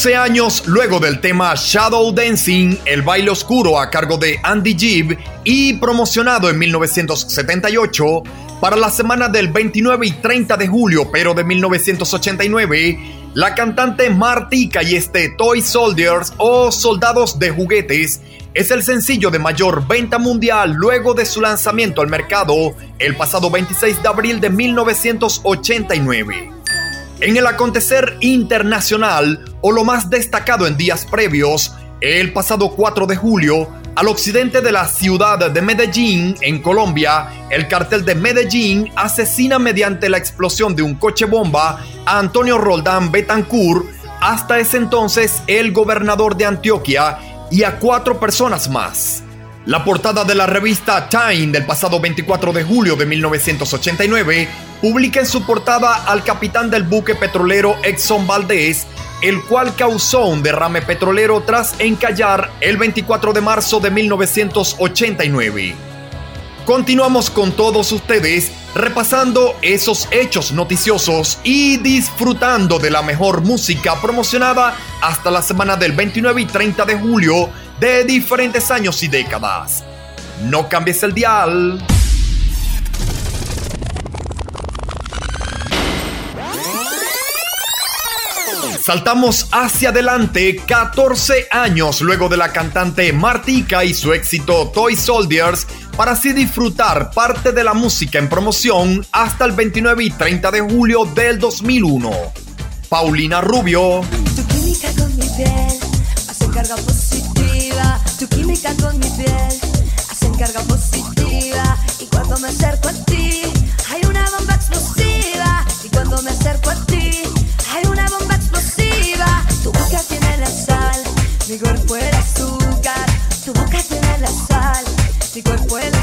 11 años luego del tema Shadow Dancing, el baile oscuro a cargo de Andy Gibb y promocionado en 1978 para la semana del 29 y 30 de julio, pero de 1989, la cantante Martika y este Toy Soldiers o Soldados de Juguetes es el sencillo de mayor venta mundial luego de su lanzamiento al mercado el pasado 26 de abril de 1989. En el acontecer internacional, o lo más destacado en días previos, el pasado 4 de julio, al occidente de la ciudad de Medellín, en Colombia, el cartel de Medellín asesina mediante la explosión de un coche bomba a Antonio Roldán Betancourt, hasta ese entonces el gobernador de Antioquia, y a cuatro personas más. La portada de la revista Time del pasado 24 de julio de 1989 publica en su portada al capitán del buque petrolero Exxon Valdez, el cual causó un derrame petrolero tras encallar el 24 de marzo de 1989. Continuamos con todos ustedes repasando esos hechos noticiosos y disfrutando de la mejor música promocionada hasta la semana del 29 y 30 de julio de diferentes años y décadas. No cambies el dial. Saltamos hacia adelante 14 años luego de la cantante Martika y su éxito Toy Soldiers para así disfrutar parte de la música en promoción hasta el 29 y 30 de julio del 2001. Paulina Rubio. Tu química con mi piel hace carga positiva. Y cuando me acerco a ti, hay una bomba explosiva. Y cuando me acerco a ti, hay una bomba explosiva. Tu boca tiene la sal, mi cuerpo el azúcar. Tu boca tiene la sal, mi cuerpo el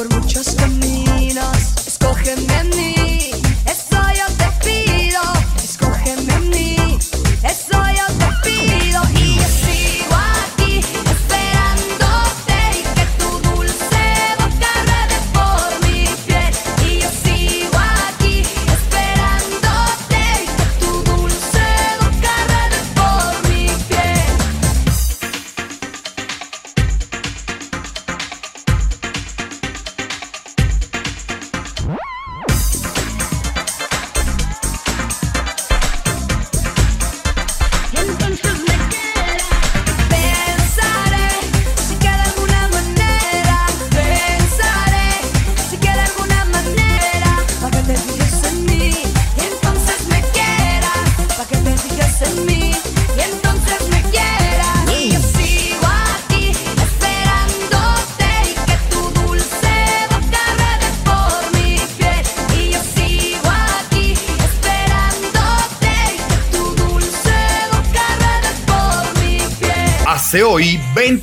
por muchos caminos,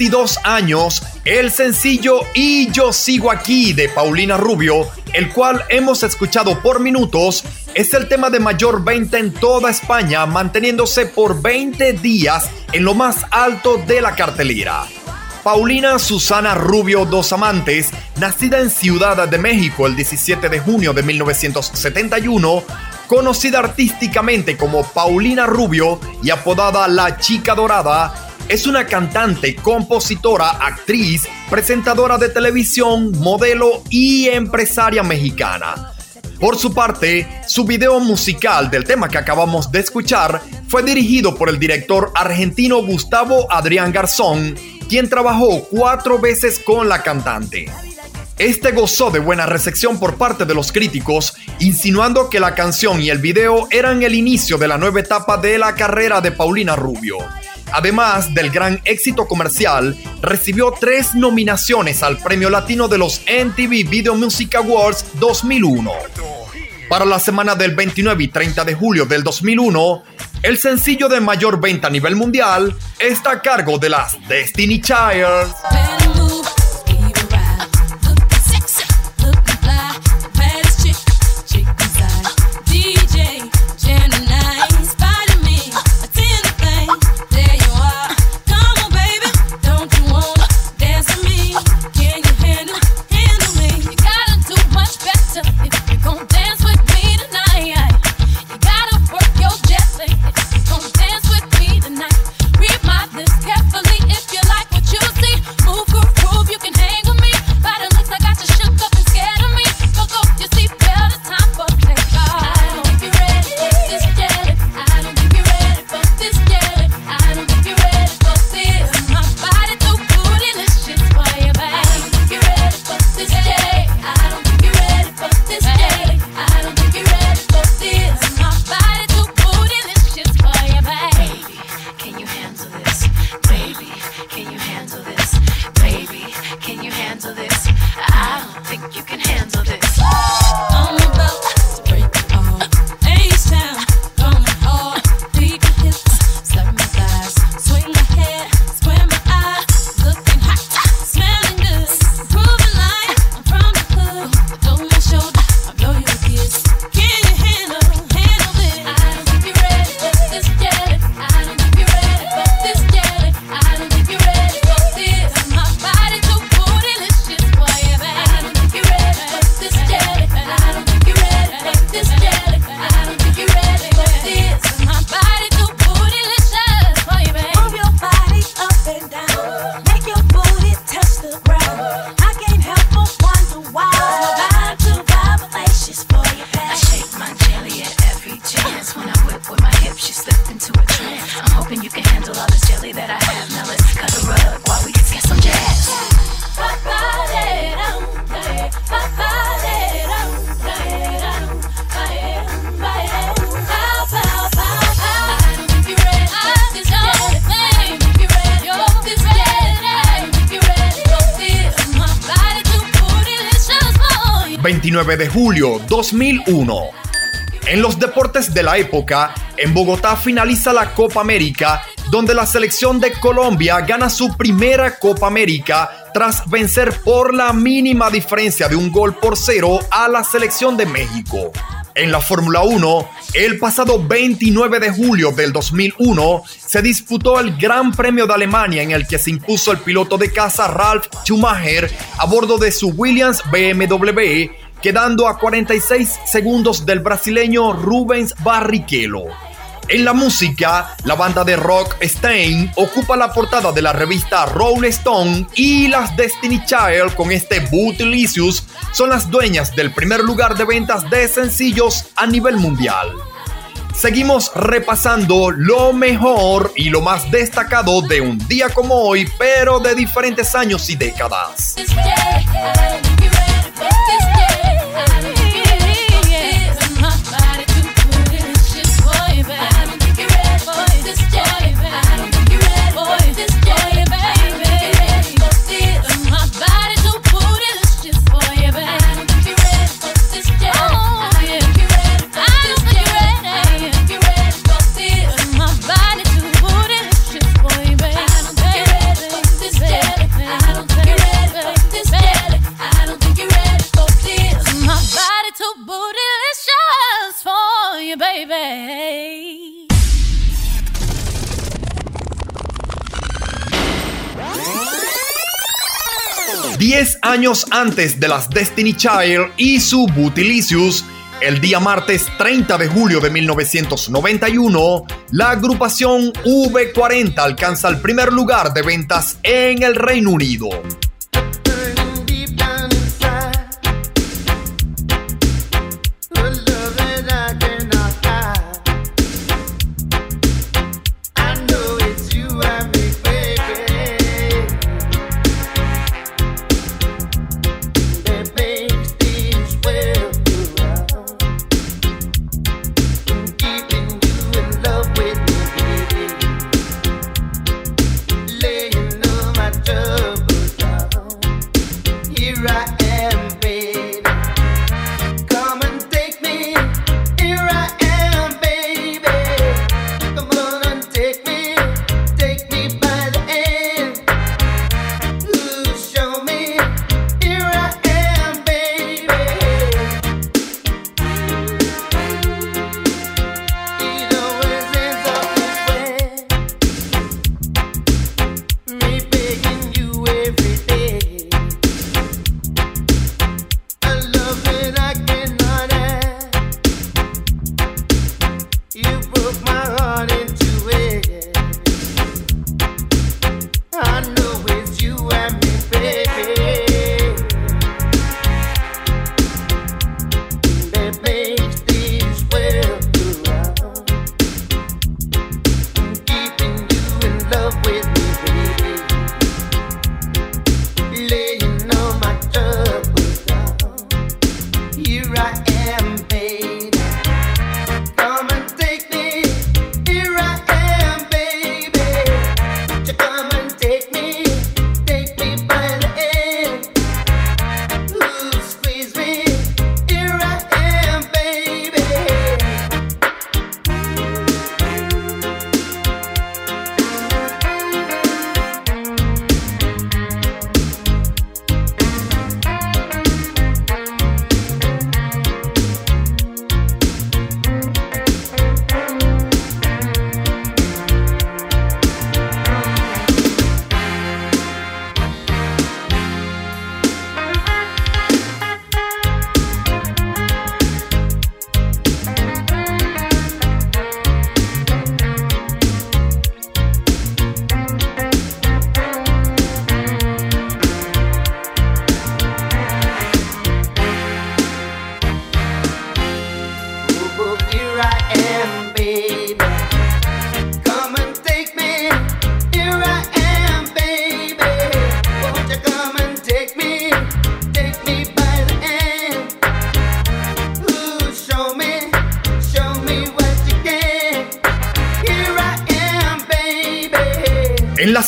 22 años el sencillo Y yo sigo aquí de Paulina Rubio, el cual hemos escuchado por minutos, es el tema de mayor venta en toda España, manteniéndose por 20 días en lo más alto de la cartelera. Paulina Susana Rubio Dos Amantes, nacida en Ciudad de México el 17 de junio de 1971, conocida artísticamente como Paulina Rubio y apodada La Chica Dorada, es una cantante, compositora, actriz, presentadora de televisión, modelo y empresaria mexicana. Por su parte, su video musical del tema que acabamos de escuchar fue dirigido por el director argentino Gustavo Adrián Garzón, quien trabajó cuatro veces con la cantante. Este gozó de buena recepción por parte de los críticos, insinuando que la canción y el video eran el inicio de la nueva etapa de la carrera de Paulina Rubio. Además del gran éxito comercial, recibió tres nominaciones al Premio Latino de los MTV Video Music Awards 2001. Para la semana del 29 y 30 de julio del 2001, el sencillo de mayor venta a nivel mundial está a cargo de las Destiny Child. 29 de julio 2001. En los deportes de la época, en Bogotá finaliza la Copa América, donde la selección de Colombia gana su primera Copa América tras vencer por la mínima diferencia de un gol por cero a la selección de México. En la Fórmula 1, el pasado 29 de julio del 2001 se disputó el Gran Premio de Alemania en el que se impuso el piloto de casa Ralf Schumacher a bordo de su Williams BMW, quedando a 46 segundos del brasileño Rubens Barrichello. En la música, la banda de rock Stein ocupa la portada de la revista Rolling Stone y las Destiny Child con este Bootylicious son las dueñas del primer lugar de ventas de sencillos a nivel mundial. Seguimos repasando lo mejor y lo más destacado de un día como hoy, pero de diferentes años y décadas. 10 años antes de las Destiny Child y su Bootylicious, el día martes 30 de julio de 1991, la agrupación V40 alcanza el primer lugar de ventas en el Reino Unido. Here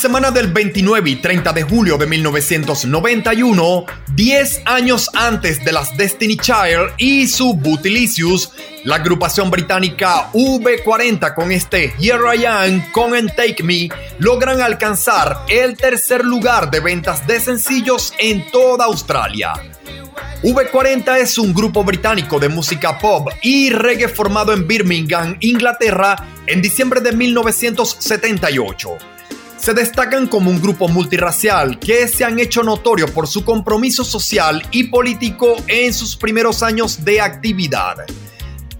semana del 29 y 30 de julio de 1991, 10 años antes de las Destiny Child y su Bootylicious, la agrupación británica V40 con este Here I Am, Come and Take Me, logran alcanzar el tercer lugar de ventas de sencillos en toda Australia. V40 es un grupo británico de música pop y reggae formado en Birmingham, Inglaterra, en diciembre de 1978. Se destacan como un grupo multirracial que se han hecho notorio por su compromiso social y político en sus primeros años de actividad.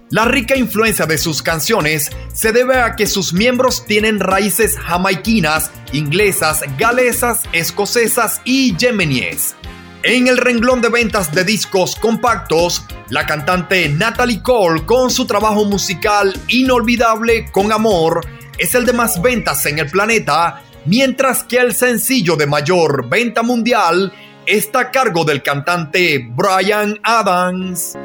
La rica influencia de sus canciones se debe a que sus miembros tienen raíces jamaiquinas, inglesas, galesas, escocesas y yemeníes. En el renglón de ventas de discos compactos, la cantante Natalie Cole con su trabajo musical inolvidable con amor es el de más ventas en el planeta, mientras que el sencillo de mayor venta mundial está a cargo del cantante Brian Adams.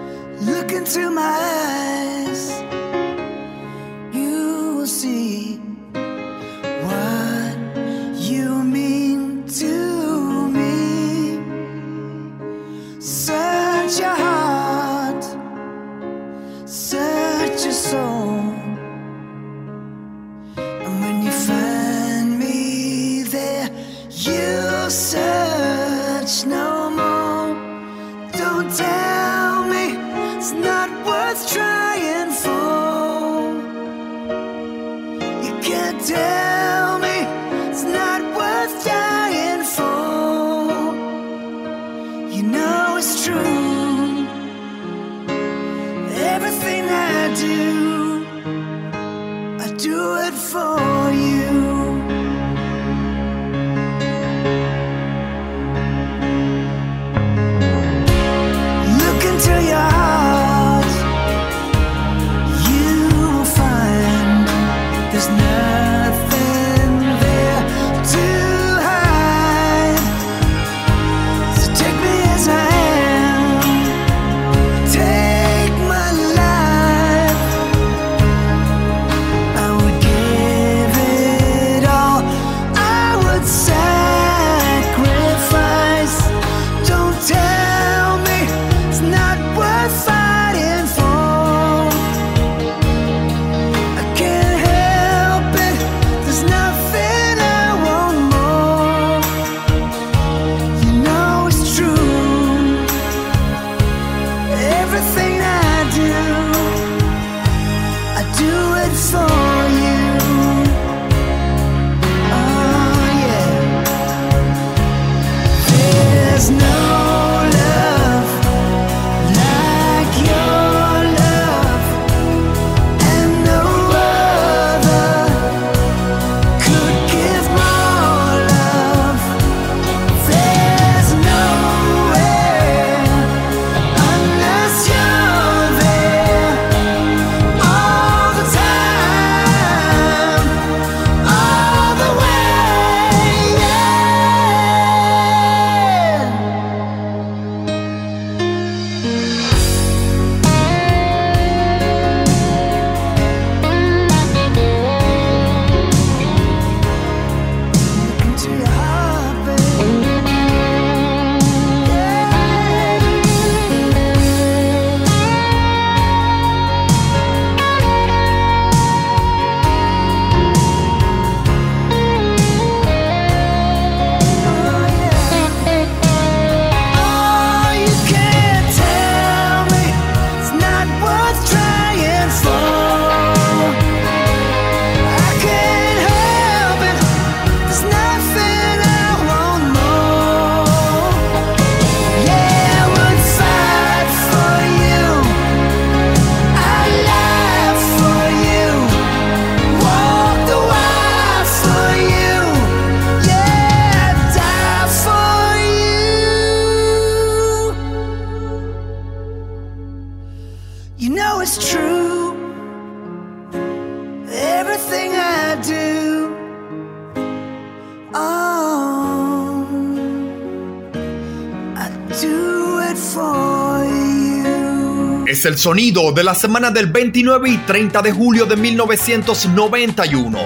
Es el sonido de la semana del 29 y 30 de julio de 1991.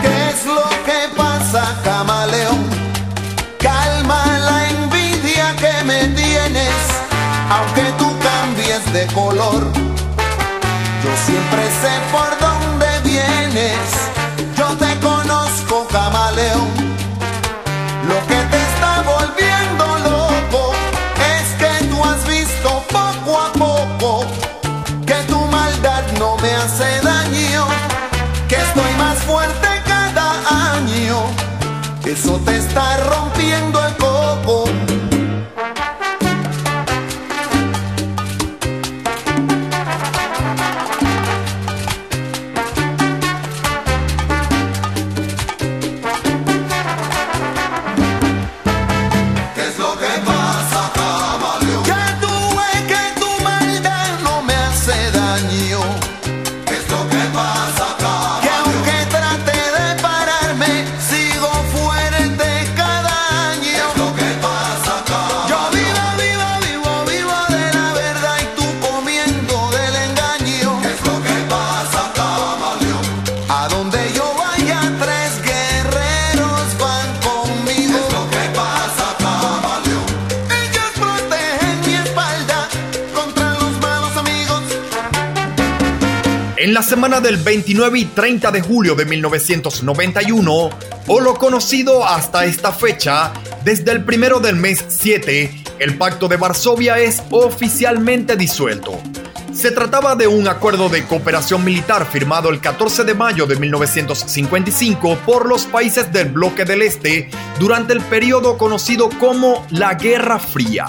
¿Qué es lo que pasa, camaleón? Calma la envidia que me tienes, aunque tú cambies de color. Yo siempre sé por dónde poco a poco que tu maldad no me hace daño, que estoy más fuerte cada año. Eso te está rompiendo el semana del 29 y 30 de julio de 1991, o lo conocido hasta esta fecha, desde el primero del mes 7, el Pacto de Varsovia es oficialmente disuelto. Se trataba de un acuerdo de cooperación militar firmado el 14 de mayo de 1955 por los países del bloque del Este durante el periodo conocido como la Guerra Fría.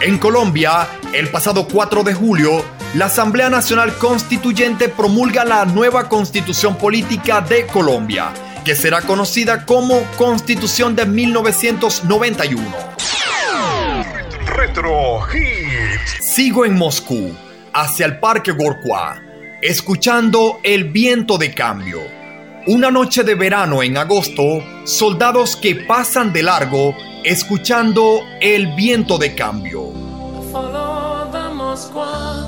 En Colombia, el pasado 4 de julio, la Asamblea Nacional Constituyente promulga la nueva Constitución Política de Colombia, que será conocida como Constitución de 1991. Retro Hits. Sigo en Moscú, hacia el Parque Gorkwa, escuchando el viento de cambio. Una noche de verano en agosto, soldados que pasan de largo, escuchando el viento de cambio. Follow the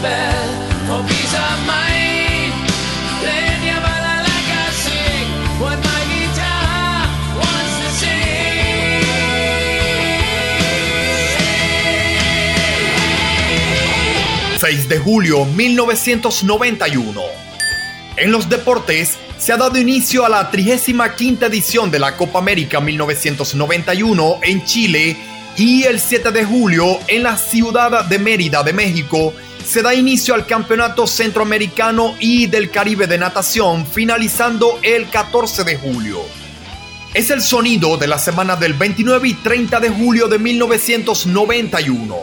Freedom bell for peace of mind. Playing your ballad like I sing what my guitar wants to sing. 6 de julio 1991. En los deportes se ha dado inicio a la 35 edición de la Copa América 1991 en Chile y el 7 de julio en la ciudad de Mérida de México se da inicio al Campeonato Centroamericano y del Caribe de Natación finalizando el 14 de julio. Es el sonido de la semana del 29 y 30 de julio de 1991.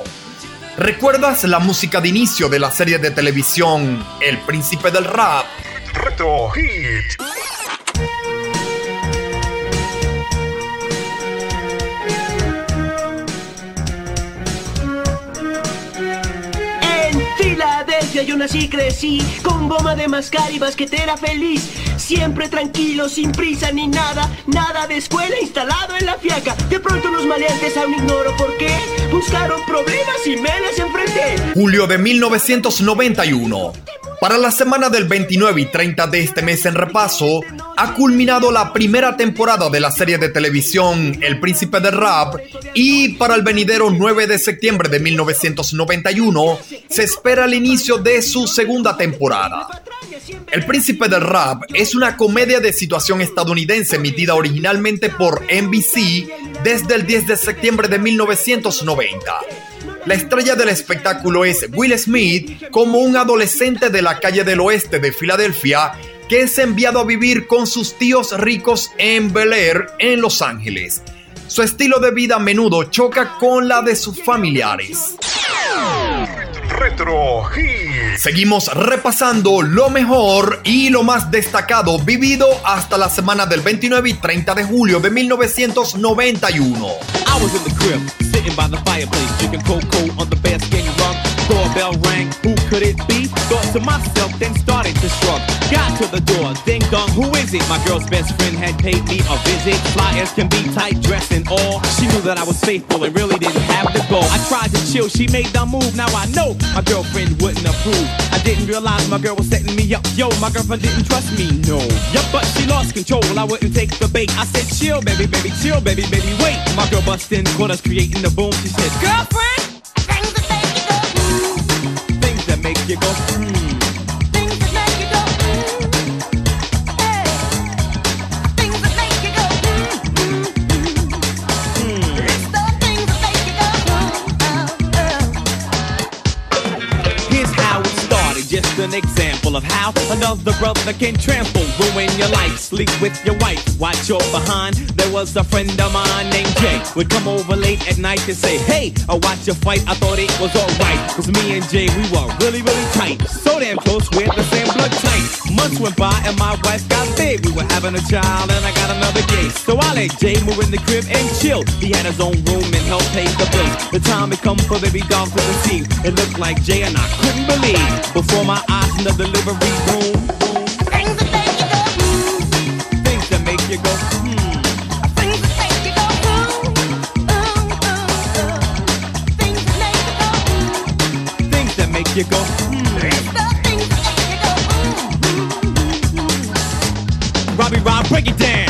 ¿Recuerdas la música de inicio de la serie de televisión El Príncipe del Rap? Retro Hit. Yo nací y crecí con goma de mascar y basquetera feliz. Siempre tranquilo, sin prisa ni nada, nada de escuela instalado en la fiaca. De pronto los maleantes aún ignoro por qué buscaron problemas y me les enfrenté. Julio de 1991. Para la semana del 29 y 30 de este mes en repaso, ha culminado la primera temporada de la serie de televisión El Príncipe del Rap y para el venidero 9 de septiembre de 1991 se espera el inicio de su segunda temporada. El Príncipe del Rap es una comedia de situación estadounidense emitida originalmente por NBC desde el 10 de septiembre de 1990. La estrella del espectáculo es Will Smith como un adolescente de la calle del oeste de Filadelfia que es enviado a vivir con sus tíos ricos en Bel Air, en Los Ángeles. Su estilo de vida a menudo choca con la de sus familiares. Retro Hit. Seguimos repasando lo mejor y lo más destacado vivido hasta la semana del 29 y 30 de julio de 1991. I was in the crib, sitting by the fireplace, drinking cocoa on the bed, getting rum. Doorbell rang, could it be? Thought to myself, then started to shrug. Got to the door, ding dong, who is it? My girl's best friend had paid me a visit. Fly as can be, tight dress and all. She knew that I was faithful and really didn't have to go. I tried to chill, she made the move. Now I know my girlfriend wouldn't approve. I didn't realize my girl was setting me up. Yo, my girlfriend didn't trust me, no. Yup, but she lost control. I wouldn't take the bait. I said, chill, baby, baby, chill, baby, baby, wait. My girl bust in, caught us creating the boom. She said, girlfriend, make you go, hmm. Just an example of how another brother can trample, ruin your life, sleep with your wife, watch your behind. There was a friend of mine named Jay, would come over late at night and say, Hey, I watch your fight, I thought it was alright. Cause me and Jay, we were really, really tight. So damn close, we're the same blood type. Months went by and my wife got big. We were having a child and I got another gay. So I let Jay move in the crib and chill. He had his own room and helped pay the bills. The time had come for baby doll to scene. It looked like Jay and I couldn't believe. Before my eyes in the delivery room. Things that make you go, hmm. Things that make you go, hmm. Robbie Rob, break it down.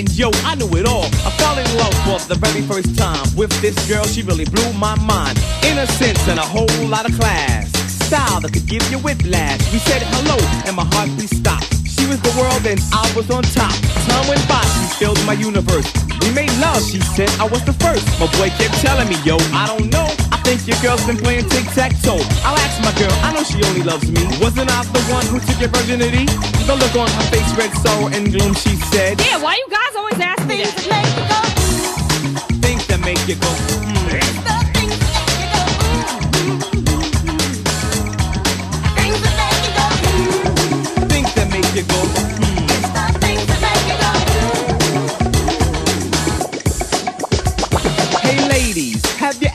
And yo, I knew it all. I fell in love for the very first time with this girl. She really blew my mind. Innocence and a whole lot of class. Style that could give you whiplash. We said hello and my heartbeat stopped. She was the world and I was on top. Time went by, she filled my universe. We made love, she said I was the first. My boy kept telling me, yo, I don't know think your girl's been playing tic-tac-toe. I'll ask my girl, I know she only loves me. Wasn't I the one who took your virginity? The look on her face, red sorrow and gloom, she said. Yeah, why you guys always ask things that make you go? Things that make you go. Mm.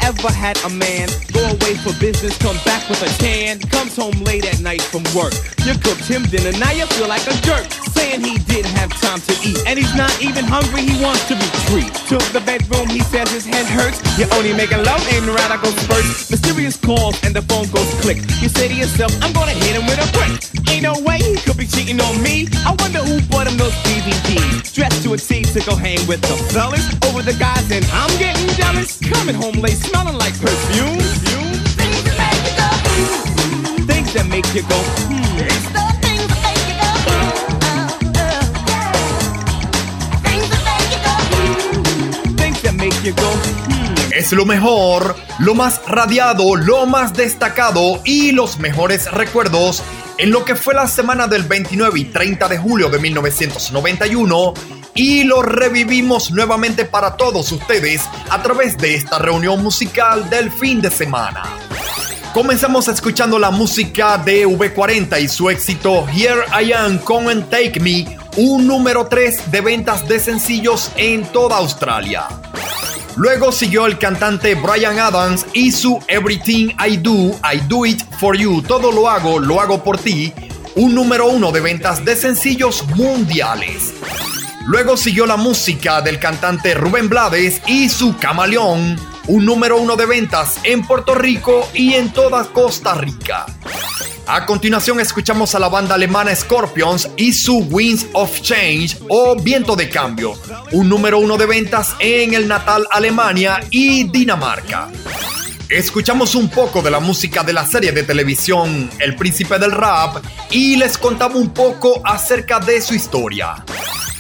Ever had a man go away for business, come back with a tan, comes home late at night from work. You cooked him dinner, now you feel like a jerk, saying he didn't have time to eat, and he's not even hungry, he wants to be. To the bedroom, he says his head hurts. You're only making love in radical spurts. Mysterious calls and the phone goes click. You say to yourself, I'm gonna hit him with a brick. Ain't no way he could be cheating on me. DVDs. Dressed to a T to go hang with the fellas over the guys, and I'm getting jealous. Coming home late, smelling like perfume. Things that make you go. Things that make you go. Hmm. Things that make you go. Hmm. Es lo mejor, lo más radiado, lo más destacado y los mejores recuerdos en lo que fue la semana del 29 y 30 de julio de 1991 y lo revivimos nuevamente para todos ustedes a través de esta reunión musical del fin de semana. Comenzamos escuchando la música de V40 y su éxito Here I Am Come and Take Me, un número 3 de ventas de sencillos en toda Australia. Luego siguió el cantante Brian Adams y su Everything I Do, I Do It For You, todo lo hago, lo hago por ti, un número uno de ventas de sencillos mundiales. Luego siguió la música del cantante Rubén Blades y su Camaleón, un número uno de ventas en Puerto Rico y en toda Costa Rica. A continuación escuchamos a la banda alemana Scorpions y su Winds of Change o Viento de Cambio, un número uno de ventas en el natal Alemania y Dinamarca. Escuchamos un poco de la música de la serie de televisión El Príncipe del Rap y les contamos un poco acerca de su historia.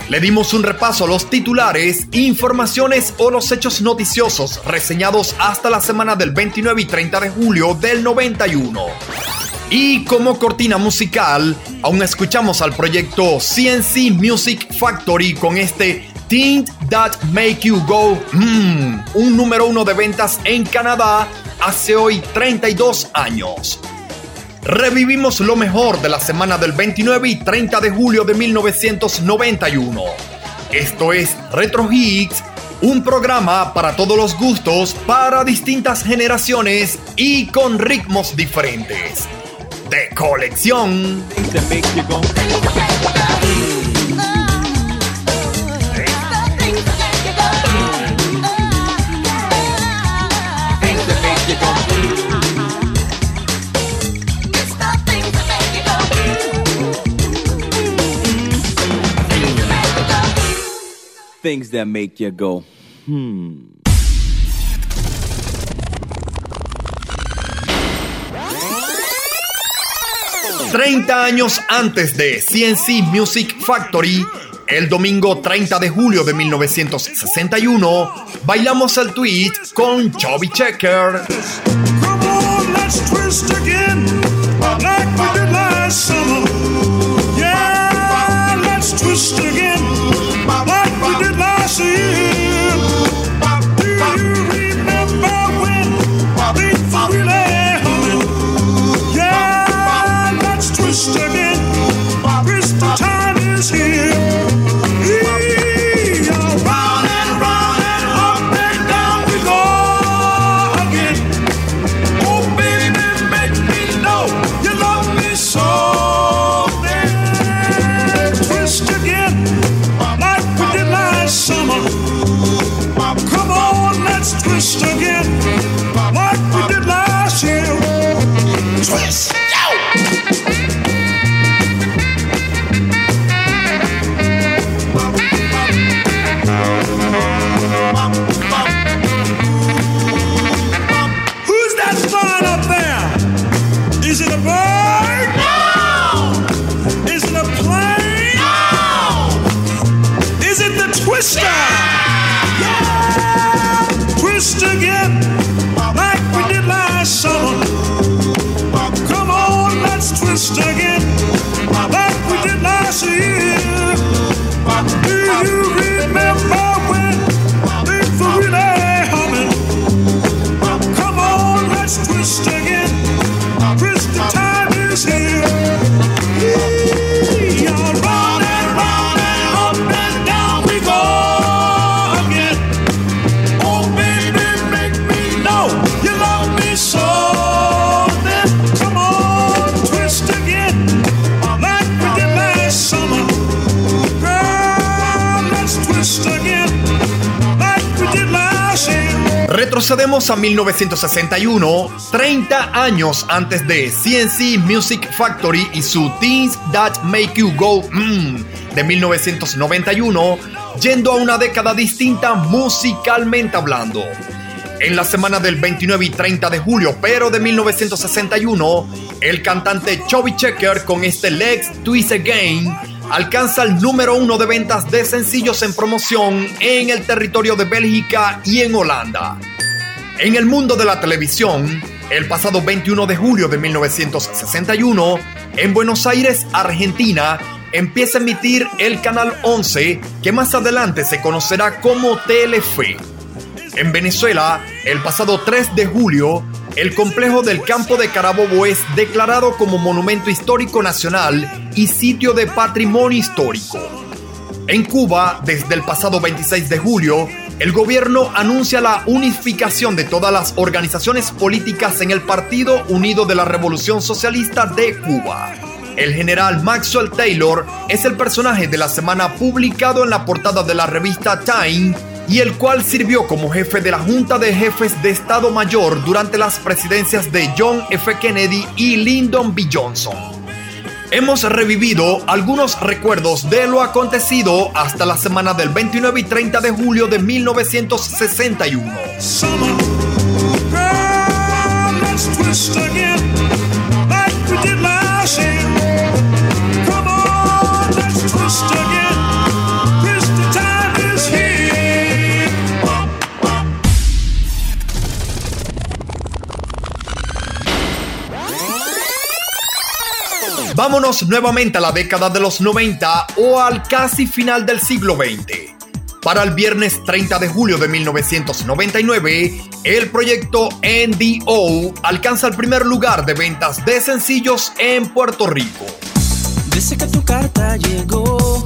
Le dimos un repaso a los titulares, informaciones o los hechos noticiosos reseñados hasta la semana del 29 y 30 de julio del 91. Y como cortina musical, aún escuchamos al proyecto CNC Music Factory con este Think That Make You Go, mm, un número uno de ventas en Canadá hace hoy 32 años. Revivimos lo mejor de la semana del 29 y 30 de julio de 1991. Esto es Retro Hits, un programa para todos los gustos, para distintas generaciones y con ritmos diferentes. De colección. Things that make you go. Hmm. 30 años antes de CNC Music Factory, el domingo 30 de julio de 1961, bailamos el tweet con Chubby Checker. Come on, let's twist again, like we did last summer. 1961, 30 años antes de CNC Music Factory y su Things That Make You Go Mmm de 1991, yendo a una década distinta musicalmente hablando. En la semana del 29 y 30 de julio, pero de 1961, el cantante Chubby Checker con este Legs Twist Again alcanza el número uno de ventas de sencillos en promoción en el territorio de Bélgica y en Holanda. En el mundo de la televisión, el pasado 21 de julio de 1961, en Buenos Aires, Argentina, empieza a emitir el Canal 11, que más adelante se conocerá como Telefe. En Venezuela, el pasado 3 de julio, el complejo del campo de Carabobo es declarado como Monumento Histórico Nacional y sitio de patrimonio histórico. En Cuba, desde el pasado 26 de julio, el gobierno anuncia la unificación de todas las organizaciones políticas en el Partido Unido de la Revolución Socialista de Cuba. El general Maxwell Taylor es el personaje de la semana publicado en la portada de la revista Time y el cual sirvió como jefe de la Junta de Jefes de Estado Mayor durante las presidencias de John F. Kennedy y Lyndon B. Johnson. Hemos revivido algunos recuerdos de lo acontecido hasta la semana del 29 y 30 de julio de 1961. Vámonos nuevamente a la década de los 90 o al casi final del siglo XX. Para el viernes 30 de julio de 1999, el proyecto NDO alcanza el primer lugar de ventas de sencillos en Puerto Rico. Que tu carta llegó,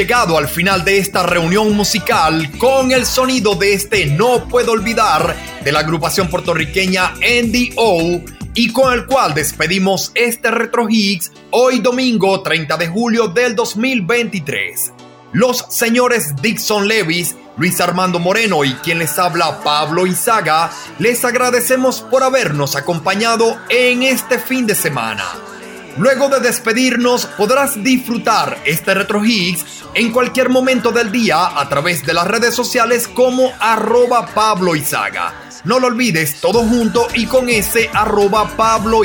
llegado al final de esta reunión musical con el sonido de este No Puedo Olvidar de la agrupación puertorriqueña NDO y con el cual despedimos este Retro Hits hoy domingo 30 de julio del 2023. Los señores Dixon Levis, Luis Armando Moreno y quien les habla Pablo Izaga, les agradecemos por habernos acompañado en este fin de semana. Luego de despedirnos, podrás disfrutar este Retro Hits en cualquier momento del día a través de las redes sociales como arroba Pablo. No lo olvides, todo junto y con ese arroba Pablo.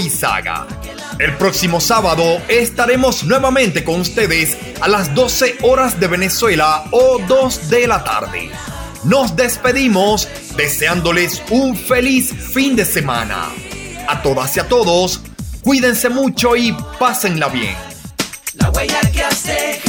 El próximo sábado estaremos nuevamente con ustedes a las 12 horas de Venezuela o 2 de la tarde. Nos despedimos deseándoles un feliz fin de semana. A todas y a todos, cuídense mucho y pásenla bien. La huella que hace